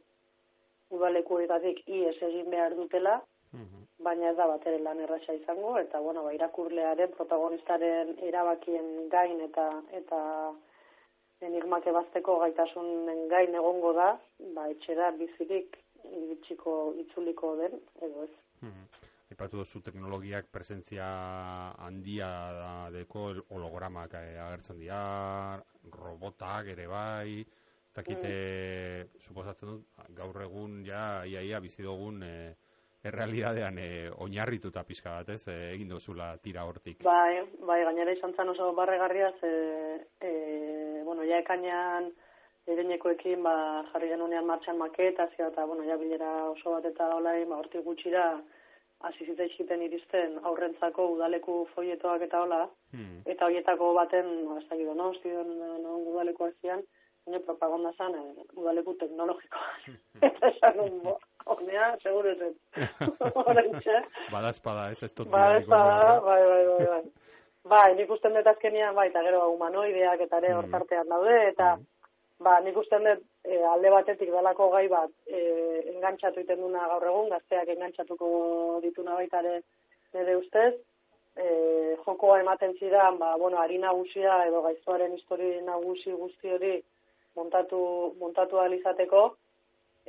udalekuetatik ies egin behar dutela, mhm. baina ez da bat ere lan erraza izango, eta bueno, ba, irakurlearen, protagonistaren erabakien gain eta eta enigmak ebazteko gaitasunen gain egongo da, ba, etxera bizirik iritsiko itzuliko den, edo ez. Hmm. aipatu duzu teknologiak presentzia handia da deko hologramak eh, agertzen dira, robotak ere bai, ez dakite, suposatzen dut, gaur egun ja, ia, ia, bizi dugun eh, errealidadean eh, oinarrituta pixka bat, ez, eh, egin duzula tira hortik. Bai, bai, gainera izan zen oso barregarria, ze, e, bueno, ja ekainan erenekoekin, ba, jarri genunean martxan maketazioa, eta, bueno, ja bilera oso bat eta olain, ba, hortik gutxira, hasi zitzaizkiten iristen aurrentzako udaleku foietoak eta hola, Hmm. eta horietako baten, no, ez dakit, no, zion, no, udaleko zian, baina propaganda zan, eh, udaleku teknologikoa. eta esan un, bo, honea, seguro ez. Horentxe. Badazpada, ez, ez dut Ba, ez bidaliko da, nora. bai, bai, bai, bai. Bai, nik usten dut azkenian, bai, eta gero humanoideak eta ere hor Mhm. tartean daude, eta ba, nik usten dut e, alde batetik dalako gai bat e, engantxatu iten duna gaur egun, gazteak engantxatuko dituna baita ere nire ustez, e, jokoa ematen zidan, ba, bueno, ari nagusia edo gaiztoaren histori nagusi guzti hori montatu, montatu ahal izateko,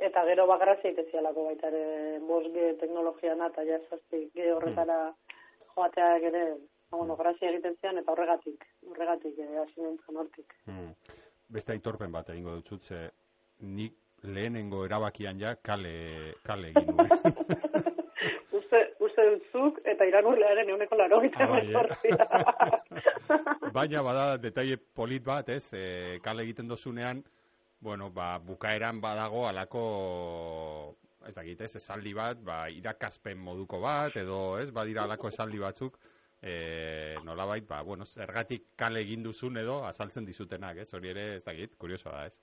eta gero bagrazia itezialako baita ere bosge teknologiana eta ja zazpi ge horretara joateak ere, ba, bueno, grazia egiten zian eta horregatik, horregatik hasi nintzen hortik. Hmm. Beste aitorpen bat egingo dut ze nik lehenengo erabakian ja kale, kale egin nuen. uste, uste dut zuk eta iranurlearen euneko laro Ah, bai, eh? Baina bada detaile polit bat, ez, e, kale egiten dozunean, bueno, ba, bukaeran badago alako, ez dakit, ez, esaldi bat, ba, irakaspen moduko bat, edo, ez, badira alako esaldi batzuk, e, nolabait, ba, bueno, zergatik kale egin duzun edo azaltzen dizutenak, ez, hori ere, ez dakit, kuriosoa da, ez.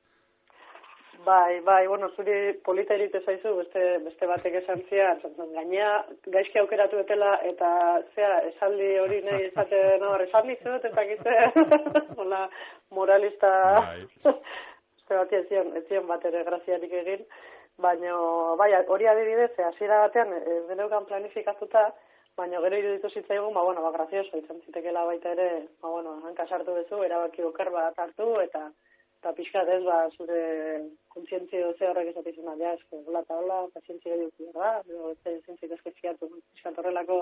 Bai, bai, bueno, zuri polita irite zaizu, beste, beste batek esan zian, esan zen, gainea gaizki aukeratu etela, eta zea, esaldi hori nahi esate, no, esan dizut, eta gize, hola, moralista, Bai. beste bati ez zion, ez zion bat ere graziarik egin, baina, bai, hori adibidez, hasiera batean, ez deneukan planifikatuta, baina gero iruditu zitzaigun, ba, bueno, ba, grazioso, izan zitekela baita ere, ba, bueno, hanka sartu duzu, erabaki okar bat hartu, eta eta pixkat ez, ba, zure kontzientzio ze horrek esatizun da, ja, eske, hola eta hola, pazientzia eduki, da, edo, ez zintzit eske fiatu, pixkat horrelako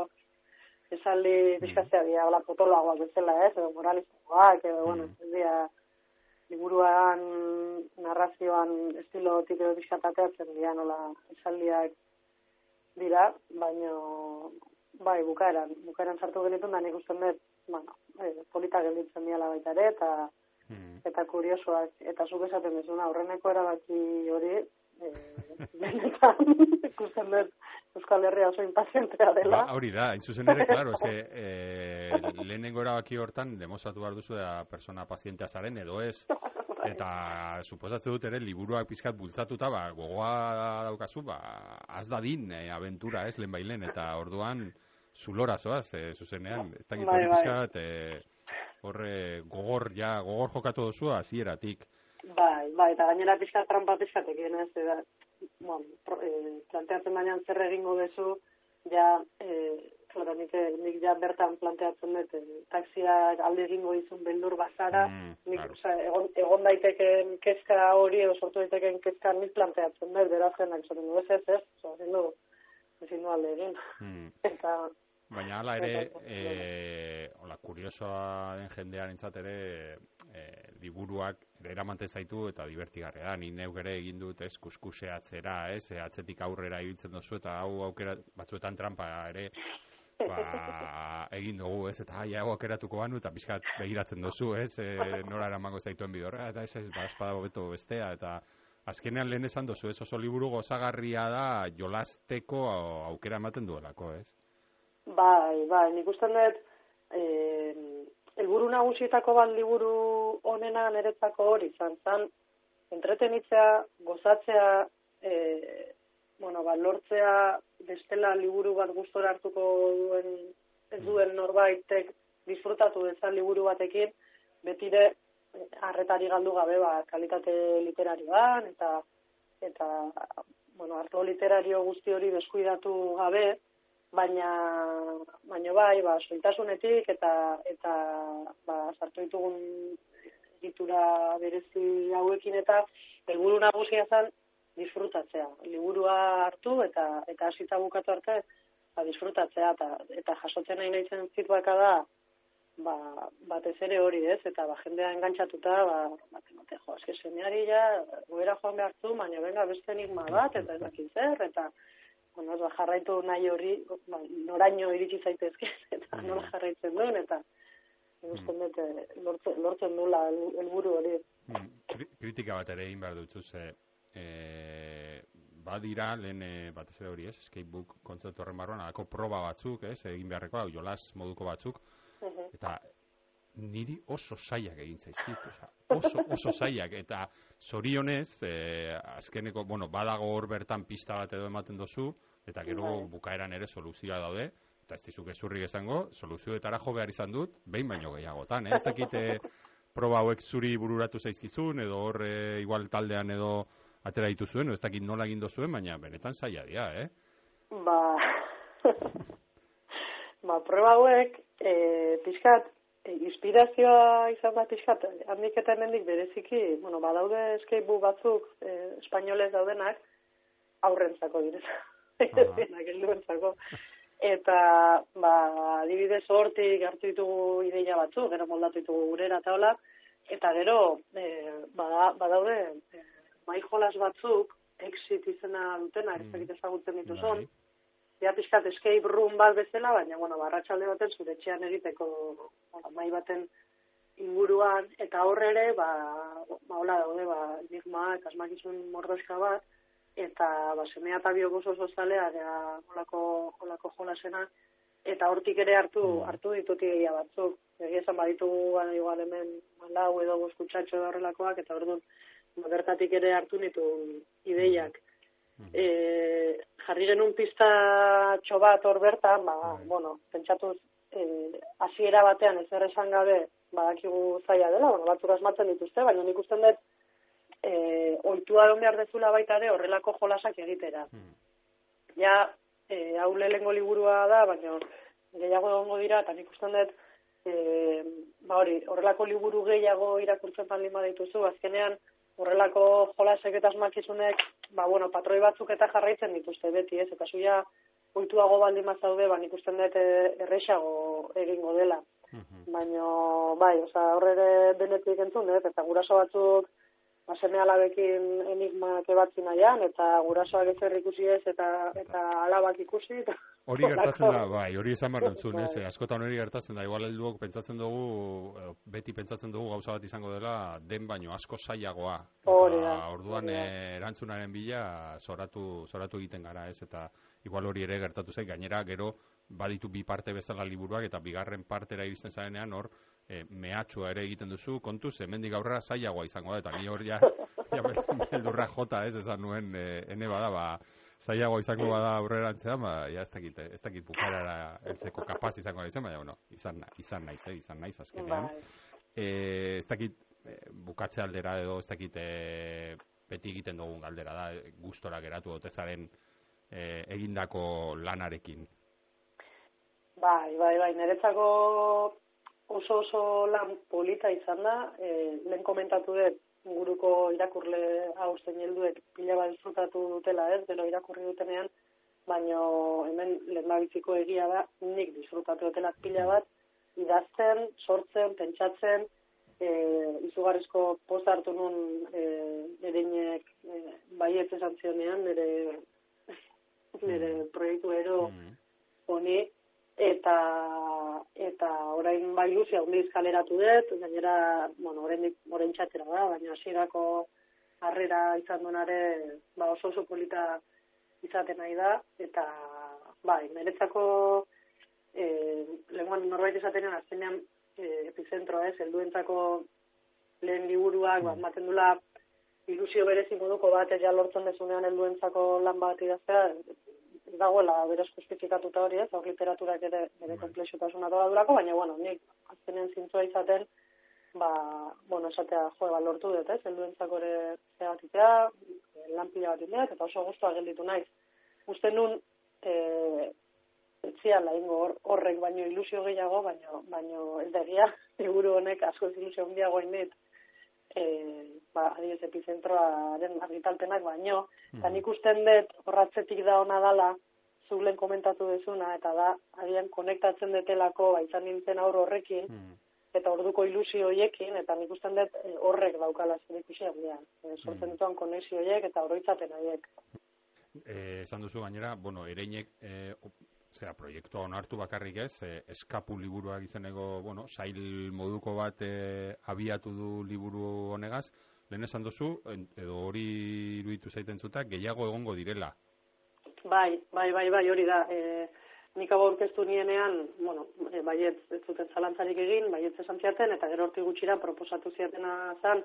esaldi pixkatzea dira, hola, potoloagoak bezala, ez, edo moralistagoak, edo, bueno, ez dira, liburuan, narrazioan, estilo edo pixkat ateatzen dira, nola, esaldiak dira, baino, bai, bukaeran, bukaeran sartu genitun da nik usten dut, bueno, eh, polita gelditzen diala baita ere, eta Hmm. eta kuriosoak, eta zuk esaten duzuna, aurreneko erabaki hori, eh, benetan, ikusten dut Euskal Herria oso impazientea dela. Ba, hori da, hain zuzen ere, claro, eske, e, lehenengo erabaki hortan, demostratu behar duzu da persona pazientea zaren, edo ez, eta suposatzen dut ere, liburuak pizkat bultzatuta, ba, gogoa daukazu, ba, az dadin, e, aventura, ez, lehen bailen, eta orduan, zulora zoaz, e, zuzenean, ez dakit Bai, hori bai. pizkat, e, horre, gogor, ja, gogor jokatu duzu, hasieratik. Bai, bai, eta gainera pixka trampa pixkatekin, ez, eta, bueno, planteatzen baina zer egingo duzu, ja, eh, claro, nik, eh, nik ja bertan planteatzen dut, eh, taxiak alde egingo dizun beldur bazara, Mm, nik, claro. osea, egon, egon daiteken kezka hori, edo sortu daiteken kezka nik planteatzen dut, beraz jenak esaten du, ez ez, ez, osea, ezin du, ezin du alde egin. Hmm. Eta, Baina hala ere, Bai, bai, e, hola, kuriosoa den jendearen ere, e, liburuak ere eramaten zaitu eta divertigarria da. Ni neuk ere egin dut, ez, kuskuseatzera, ez, atzetik aurrera ibiltzen duzu eta hau aukera, batzuetan trampa ere, ba, egin dugu, ez, eta ai, hau aukeratuko banu eta pixkat begiratzen duzu, ez, e, nora eramango zaituen bidorra, eta ez, ez, ba, espada hobeto bestea, eta azkenean lehen esan duzu, ez, oso liburu gozagarria da jolasteko aukera ematen duelako, ez? Bai, bai, nik usten dut, eh, elburu nagusietako bat liburu onena niretzako hori izan entretenitzea, gozatzea, eh, bueno, ba, lortzea bestela liburu bat gustora hartuko duen, ez duen norbaitek disfrutatu dezan liburu batekin, betire eh, arretari galdu gabe ba, kalitate literarioan, eta eta bueno, arlo literario guzti hori deskuidatu gabe, baina baina bai, ba soitasunetik eta eta ba sartu ditugun egitura berezi hauekin eta helburu nagusia zen disfrutatzea. Liburua hartu eta eta hasita bukatu arte ba, disfrutatzea, eta, eta jasotzen nahi nahi zituaka da, ba, batez ere hori ez, eta ba, jendea engantzatuta, ba, bat emate, jo, eske semeari ja, goera joan behar zu, baina benga beste enigma bat, eta ez dakit zer, eta bueno, ba, jarraitu nahi hori, ba, noraino iritsi zaitezke, eta nola jarraitzen duen, eta Gusten dut, eh, lortzen, lortzen nula helburu hori. Mm, kritika bat ere egin behar dutzu, ze e, badira, lehen e, batez ere hori ez, skatebook kontzertu horren barruan, alako proba batzuk, ez, egin beharreko, jolas moduko batzuk, eta niri oso saiak egin zaizkit, oso, oso saiak, eta zorionez, e, azkeneko, bueno, badago hor bertan pista bat edo ematen dozu, eta gero bai. bukaeran ere soluzioa daude, eta ez dizuk ezurrik esango, soluzioetara jo behar izan dut, behin baino gehiagotan, eh? ez dakite proba hauek zuri bururatu zaizkizun, edo hor e, igual taldean edo atera dituzuen, ez dakit nola egin zuen, baina benetan zaila dira, eh? Ba, ba proba hauek, e, pixkat, e, inspirazioa izan da pixkat, handik eta hemendik bereziki, bueno, badaude skatebook batzuk, e, espainolez daudenak, aurrentzako direz. Eta, eta ba adibidez hortik hartu ditugu ideia batzu, gero moldatu ditugu gurera eta hola, eta gero e, bada, badaude e, mai jolas batzuk exit izena dutena, ez dakit ezagutzen dituzun, bai. Ja, pixkat escape room bat bezala, baina, bueno, barratxalde baten zure txean egiteko mai baten inguruan, eta horre ere, ba, ba, hola daude, ba, enigma, eta asmakizun mordoska bat, eta ba semea eta biok oso oso da holako holako jolasena eta hortik ere hartu mm. hartu ditut ideia batzuk egia esan baditugu ba, igual hemen lau edo boskutxatxo horrelakoak eta orduan ba, bertatik ere hartu nitu ideiak mm. e, jarri genuen pista txobat hor bertan ba, mm. bueno, pentsatuz e, hasiera batean ez esan gabe badakigu zaila dela, bueno, batzuk asmatzen dituzte, baina nik usten dut e, oitua egon behar dezula baita ere horrelako jolasak egitera. Hmm. Ja, e, hau lehengo liburua da, baina gehiago egongo dira, eta nik usten dut, e, ba hori, horrelako liburu gehiago irakurtzen palin dituzu, azkenean horrelako jolasek eta asmakizunek, ba bueno, patroi batzuk eta jarraitzen dituzte beti, ez, eta zuia oituago baldin mazaude, ba nik usten dut e, errexago egingo dela. Mm Baina, bai, oza, horre benetik entzun, ez, eta guraso batzuk, baseme alabekin enigmak ebatzi nahian, eta gurasoak ez ikusi ez, eta, eta alabak ikusi. Eta, hori gertatzen da, bai, hori esan behar duntzun, ez, bai. askotan hori gertatzen da, igual helduok pentsatzen dugu, beti pentsatzen dugu gauza bat izango dela, den baino asko zailagoa. Hori da. Orduan eh, erantzunaren bila, zoratu, zoratu egiten gara, ez, eta igual hori ere gertatu zaik, gainera, gero, baditu bi parte bezala liburuak, eta bigarren partera iristen zarenean, hor, e, mehatxua ere egiten duzu, kontuz, hemendik aurrera zailagoa izango da, eta ni hor ja, ja beldurra jota ez, esan nuen, e, ene bada, ba, zailagoa izango bada aurrera antzean, ba, ja, ez dakit, ez dakit bukarara eltzeko kapaz izango izan, baina, bueno, izan, izan naiz, eh, izan naiz, azkenean. E, ez dakit, e, bukatze aldera edo, ez dakit, e, beti egiten dugun galdera da, gustora geratu dotezaren e, egindako lanarekin. Bai, bai, bai, niretzako oso oso lan polita izan da, e, lehen komentatu dut, guruko irakurle hau zein helduek pila bat disfrutatu dutela ez, gero irakurri dutenean, baino hemen lehenbabiziko egia da, nik disfrutatu dutela pila bat, idazten, sortzen, pentsatzen, e, izugarrizko post hartu nun e, ereinek e, baiet esan zionean, nire, nire mm. proiektu ero mm. honi, eta eta orain bai luzi handiz kaleratu dut, gainera, bueno, orain orain da, baina hasierako harrera izan donare, ba oso oso polita izaten nahi da. Eta bai, meretzako eh lenguan norbait esatenean azkenean eh epicentro ez, helduentzako lehen liburuak ba ematen dula ilusio berezi moduko bat ja lortzen desunean helduentzako lan bat idaztea, dagoela beraz justifikatuta hori ez, hor literaturak ere bere komplexutasuna da durako, baina bueno, nik azkenen zintzoa izaten, ba, bueno, esatea jo, ba, lortu dut, ez, helduentzako ere zehatitea, lan pila bat indeak, eta oso guztua gelditu naiz. Uste nun, e, etziala ingo horrek baino ilusio gehiago, baino, baino ez da egia, eguru honek asko ilusio handiago indet, e, ba, adibes epizentroaren argitalpenak baino, eta mm. nik usten dut horratzetik da ona dala, zulen komentatu dezuna, eta da, agian konektatzen detelako, baitzan nintzen aur horrekin, Mm. eta orduko ilusio hoiekin, eta nik usten dut eh, horrek daukala zer ikusi handian. E, sortzen Mm. dituan konexio horiek eta oroitzapen horiek. Eh, esan duzu gainera, bueno, ereinek, eh, zera, proiektua onartu bakarrik ez, eh, eskapu liburuak izeneko, bueno, sail moduko bat eh, abiatu du liburu honegaz, lehen esan duzu, edo hori iruditu zaiten zuta, gehiago egongo direla. Bai, bai, bai, bai, hori da. E, nik hau aurkeztu nienean, bueno, e, baiet ez zuten zalantzarik egin, baiet esan ziaten, eta gero hortik gutxira proposatu ziatena zan,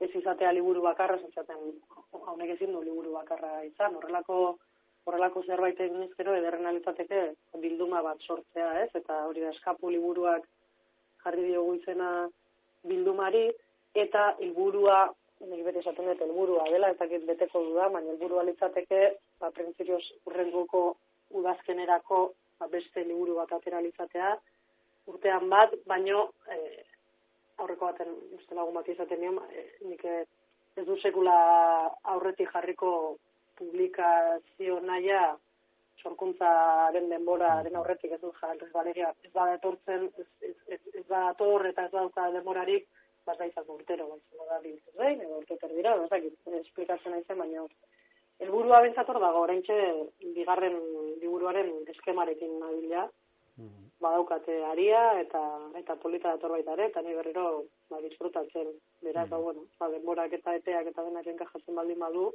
ez izatea liburu bakarra, esan ziaten, haunek ezin du liburu bakarra izan, horrelako horrelako zerbait egin ezkero ederrena litzateke bilduma bat sortzea, ez? Eta hori da eskapu liburuak jarri diogu izena bildumari eta helburua nik bete esaten dut helburua dela, ez dakit beteko duda, baina helburua litzateke, ba, printzipioz urrengoko udazkenerako ba, beste liburu bat atera litzatea, urtean bat, baino eh, aurreko baten uste lagun bat izaten nion, eh, nik ez du sekula aurretik jarriko publikazio naia sorkuntzaren denboraren aurretik ez du jarri, ez ez da etortzen, ez, ez, ez, ez da eta ez dauka denborarik, bat da izan urtero, baitzen da biltzen behin, edo urte dira, ez dakit, esplikatzen aizen, baina helburua bentsator dago, oraintxe bigarren liburuaren eskemarekin nabila, badaukate aria eta eta polita dator baita ere, eta ni berriro ba, disfrutatzen. Beraz, ba, bueno, ba, denborak eta epeak eta denak enkajatzen baldin badu,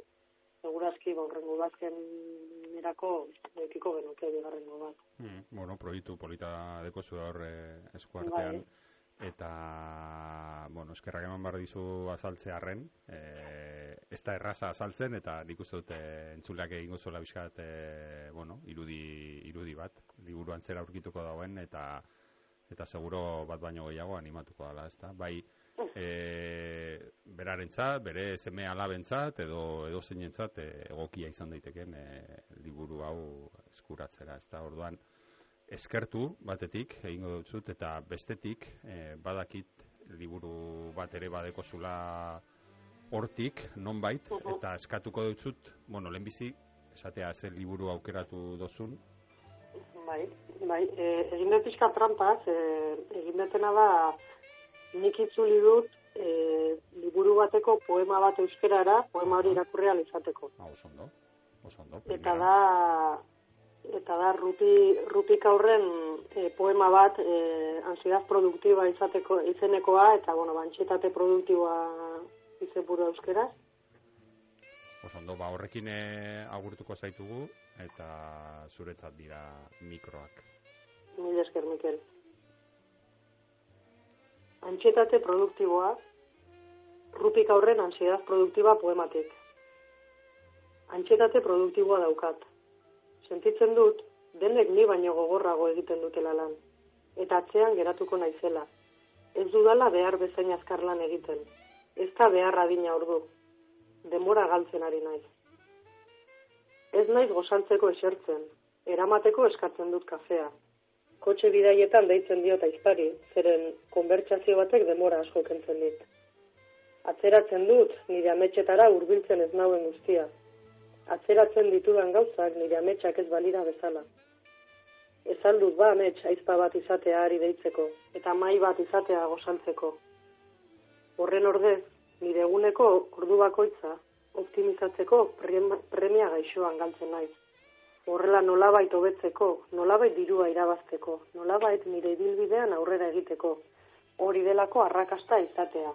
segurazki ba, horrengo bazken erako ekiko genuke bigarrengo bat. Mm, bueno, proiektu polita dekozu hor eh, eskuartean. Eta, bueno, eskerrak eman behar dizu azaltzearren, eh, ez da erraza azaltzen, eta nik uste dut eh, entzuleak egingo zuela bizkat, eh, bueno, irudi, irudi bat, liburuan zera aurkituko dauen, eta eta seguro bat baino gehiago animatuko dela, ezta? Bai, e, berarentzat, bere seme alabentzat edo edo zeinentzat e, egokia izan daiteken e, liburu hau eskuratzera, ezta? Orduan eskertu batetik egingo dut eta bestetik e, badakit liburu bat ere badekozula hortik nonbait eta eskatuko dut, bueno, lehenbizi esatea zer liburu aukeratu dozun, Bai, bai, e, egin dut pixka trampaz, e, egin dutena da nik itzuli dut e, liburu bateko poema bat euskerara, poema hori irakurri izateko. ah, oso ondo, oso ondo. Eta da eta da rupi, rupik aurren e, poema bat e, ansiedad produktiba izateko izenekoa eta bueno, bantxetate produktiboa izenburu euskeraz. Oso ondo, ba horrekin agurtuko zaitugu eta zuretzat dira mikroak. Mil esker, Mikel. Antxetate produktiboa, rupik aurren ansiedad produktiba poematik. Antxetate produktiboa daukat. Sentitzen dut, denek ni baino gogorrago egiten dutela lan. Eta atzean geratuko naizela. Ez dudala behar bezain azkar lan egiten. Ez da behar adina ordu. Demora galtzen ari naiz. Ez naiz gozaltzeko esertzen. Eramateko eskatzen dut kafea kotxe bidaietan deitzen diot aizpari, zeren konbertsazio batek demora asko kentzen dit. Atzeratzen dut nire ametxetara hurbiltzen ez nauen guztia. Atzeratzen ditudan gauzak nire ametxak ez balira bezala. Ez aldut ba amets aizpa bat izatea ari deitzeko, eta mai bat izatea gozaltzeko. Horren ordez, nire eguneko ordu bakoitza optimizatzeko prem- premia gaixoan galtzen naiz horrela nolabait hobetzeko, nolabait dirua irabazteko, nolabait nire ibilbidean aurrera egiteko, hori delako arrakasta izatea.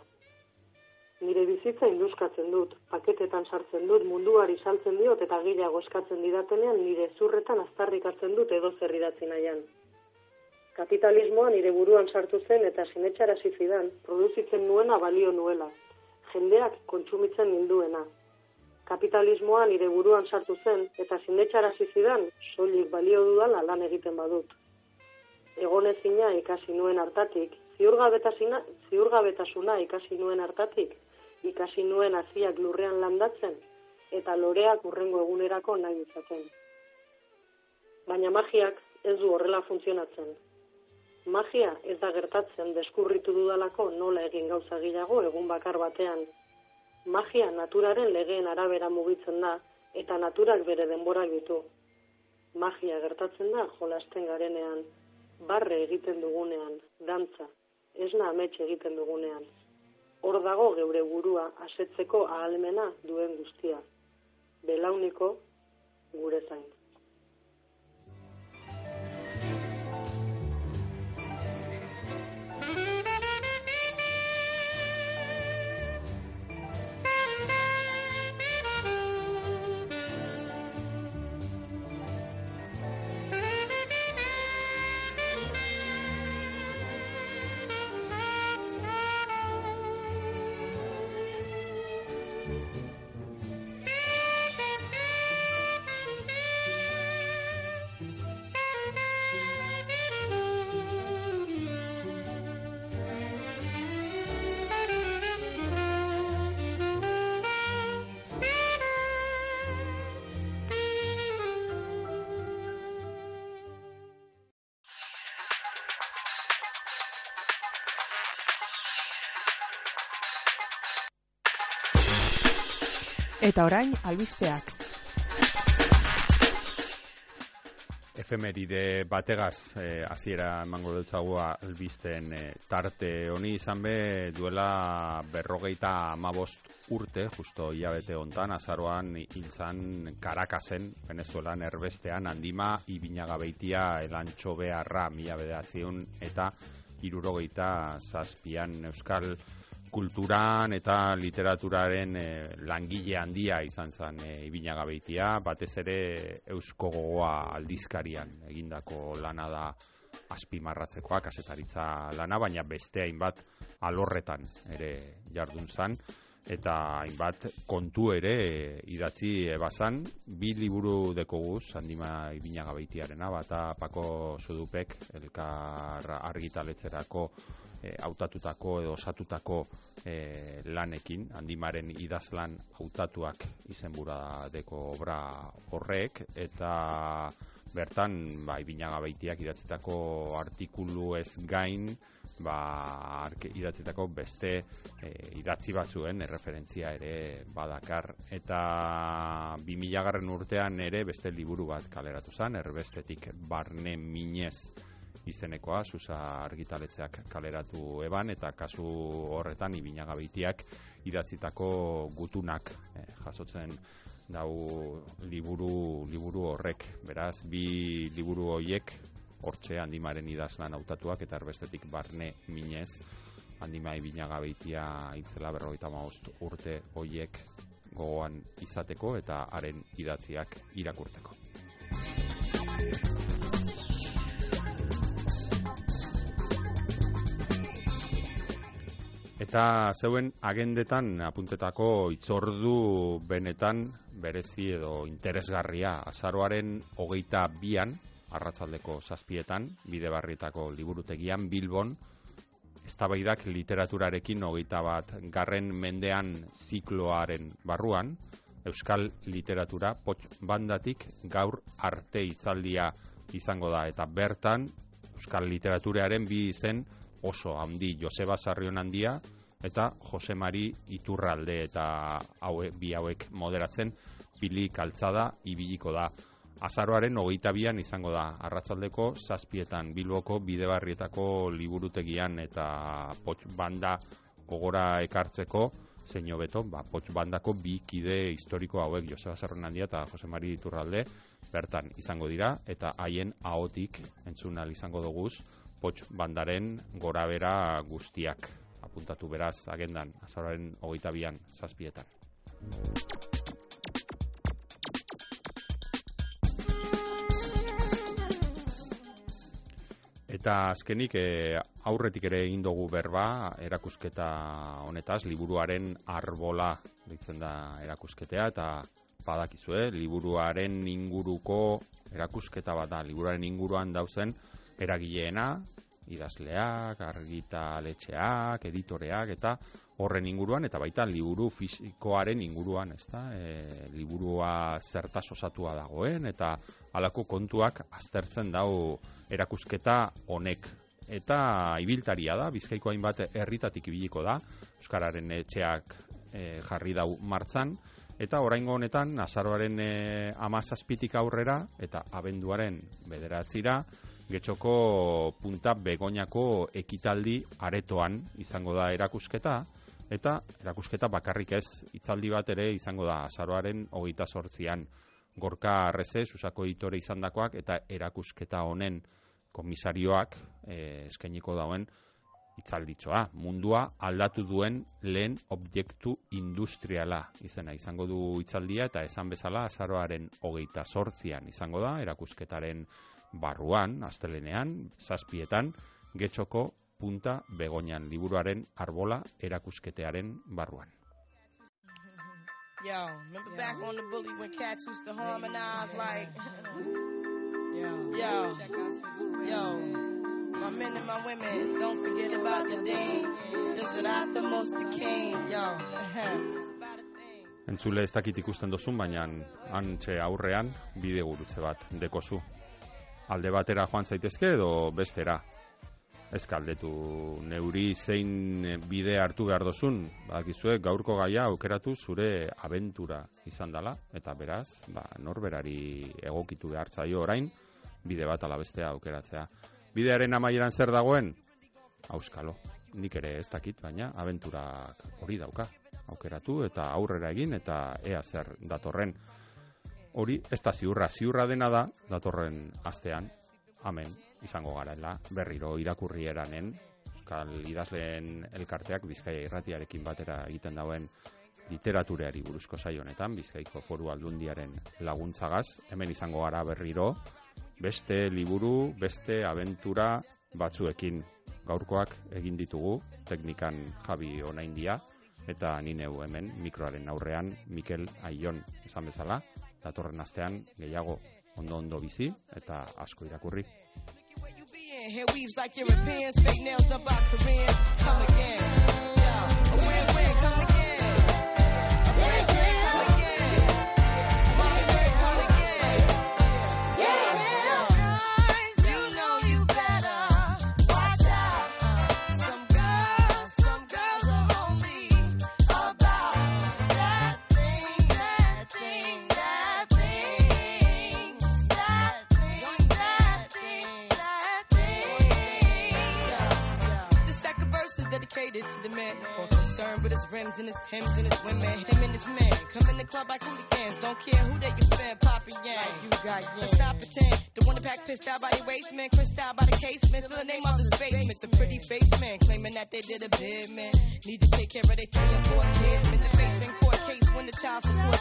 Nire bizitza induzkatzen dut, paketetan sartzen dut, munduari saltzen diot eta gehiago eskatzen didatenean nire zurretan aztarrik hartzen dut edo zer idatzi nahian. Kapitalismoa nire buruan sartu zen eta sinetxarazi zidan, produzitzen nuena balio nuela, jendeak kontsumitzen ninduena, kapitalismoa nire buruan sartu zen eta sinetxarazi zidan soilik balio dudala lan egiten badut. Egonezina ikasi nuen hartatik, ziurgabetasuna, ziurgabetasuna ikasi nuen hartatik, ikasi nuen haziak lurrean landatzen eta loreak urrengo egunerako nahi izaten. Baina magiak ez du horrela funtzionatzen. Magia ez da gertatzen deskurritu dudalako nola egin gauza gehiago egun bakar batean magia naturaren legeen arabera mugitzen da eta naturak bere denborak ditu. magia gertatzen da jolasten garenean, barre egiten dugunean, dantza, esna amets egiten dugunean. Hor dago geure burua asetzeko ahalmena duen guztia. Belauniko gure zain. Eta orain albisteak. Efemeride bategaz eh, hasiera emango dutzagu albisten eh, tarte honi izan be duela berrogeita amabost urte, justo hilabete hontan azaroan hiltzan Karakasen, Venezuelan erbestean, handima, ibinaga beitia, elantxo beharra, mila bedatziun, eta irurogeita zazpian euskal kulturan eta literaturaren e, langile handia izan zen e, ibinaga behitia, batez ere eusko gogoa aldizkarian egindako lana da azpimarratzekoa, kasetaritza lana, baina beste hainbat alorretan ere jardun zen, eta hainbat kontu ere e, idatzi ebazan, bi liburu dekoguz, handima ibinaga behitiarena, bata pako sudupek, elkar argitaletzerako e, autatutako edo osatutako e, lanekin, handimaren idazlan hautatuak izenbura deko obra horrek, eta bertan, ba, ibinaga baitiak idatzetako artikulu ez gain, ba, idatzetako beste e, idatzi batzuen erreferentzia ere badakar, eta 2000 garren urtean ere beste liburu bat kaleratu zen, erbestetik barne minez izenekoa, susa argitaletzeak kaleratu eban, eta kasu horretan ibinagabeitiak idatzitako gutunak eh, jasotzen dau liburu, liburu horrek. Beraz, bi liburu horiek hortxe handimaren idazlan hautatuak eta erbestetik barne minez handima ibinagabeitia itzela berroita maost urte horiek gogoan izateko eta haren idatziak irakurteko. Eta zeuen agendetan apuntetako itzordu benetan berezi edo interesgarria. Azaroaren hogeita bian, arratzaldeko zazpietan, bide barrietako liburutegian, Bilbon, eztabaidak literaturarekin hogeita bat garren mendean zikloaren barruan, Euskal literatura pot bandatik gaur arte itzaldia izango da, eta bertan Euskal literaturearen bi izen oso handi. Joseba Sarrion handia eta Jose Mari Iturralde eta haue, bi hauek moderatzen pili kaltzada ibiliko da. Azaroaren hogeita bian izango da, arratzaldeko zazpietan bilboko bidebarrietako liburutegian eta potx banda gogora ekartzeko, zein beto, ba, potx bandako bi kide historiko hauek Joseba Sarrion handia eta Jose Mari Iturralde bertan izango dira, eta haien ahotik entzunal izango duguz, potx bandaren gorabera guztiak apuntatu beraz agendan azararen hogeita bian zazpietan. Eta azkenik e, aurretik ere egin dugu berba erakusketa honetaz, liburuaren arbola ditzen da erakusketea eta badakizue, liburuaren inguruko erakusketa bat da, liburuaren inguruan dauzen eragileena, idazleak, argitaletxeak, editoreak eta horren inguruan eta baita liburu fisikoaren inguruan, ezta? E, liburua zertaz osatua dagoen eta halako kontuak aztertzen dau erakusketa honek eta ibiltaria da, bizkaiko hainbat herritatik ibiliko da, Euskararen etxeak e, jarri dau martzan, eta oraingo honetan, azaroaren e, amazazpitik aurrera, eta abenduaren bederatzira, getxoko punta begoñako ekitaldi aretoan izango da erakusketa, eta erakusketa bakarrik ez, itzaldi bat ere izango da azaroaren hogeita sortzian, gorka arreze, susako editore izandakoak eta erakusketa honen komisarioak e, eskainiko dauen itzalditzoa. Mundua aldatu duen lehen objektu industriala izena izango du itzaldia eta esan bezala azaroaren hogeita sortzian izango da, erakusketaren barruan, astelenean, zazpietan, getxoko punta begoñan liburuaren arbola erakusketearen barruan. Yo, remember back on the bully when cats used to harmonize like, yo, yo, my men and my women, don't forget about the dean. This is not the most the king, yo. Entzule ez dakit ikusten dozun, baina antxe aurrean bide gurutze bat dekozu. Alde batera joan zaitezke edo bestera. Ez kaldetu neuri zein bide hartu behar dozun, bakizue gaurko gaia aukeratu zure abentura izan dela, eta beraz, ba, norberari egokitu behar zaio orain, bide bat alabestea aukeratzea. Bidearen amaieran zer dagoen? Auskalo, nik ere ez dakit, baina abenturak hori dauka. Aukeratu eta aurrera egin eta ea zer datorren. Hori ez da ziurra, ziurra dena da datorren astean, amen, izango garaela berriro irakurri eranen, Euskal idazleen elkarteak Bizkaia irratiarekin batera egiten dauen literatureari buruzko saio honetan, Bizkaiko foru aldundiaren laguntzagaz, hemen izango gara berriro, beste liburu, beste abentura batzuekin. Gaurkoak egin ditugu, teknikan Javi Onaindia, eta nineu hemen mikroaren aurrean Mikel Aion esan bezala, datorren astean gehiago ondo ondo bizi eta asko irakurri. Hair like hooligans. Don't care who they you fan, Papa Yang. you got yang. Let's not pretend. The one that pack pissed out by the waistman, crissed out by the casement. Still the name of his basement. The pretty face, man. claiming that they did a bid, man. Need to take care of their three and four kids. Been the face in court case when the child support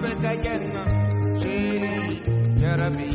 Fekayenna, Jerry, Jerabi.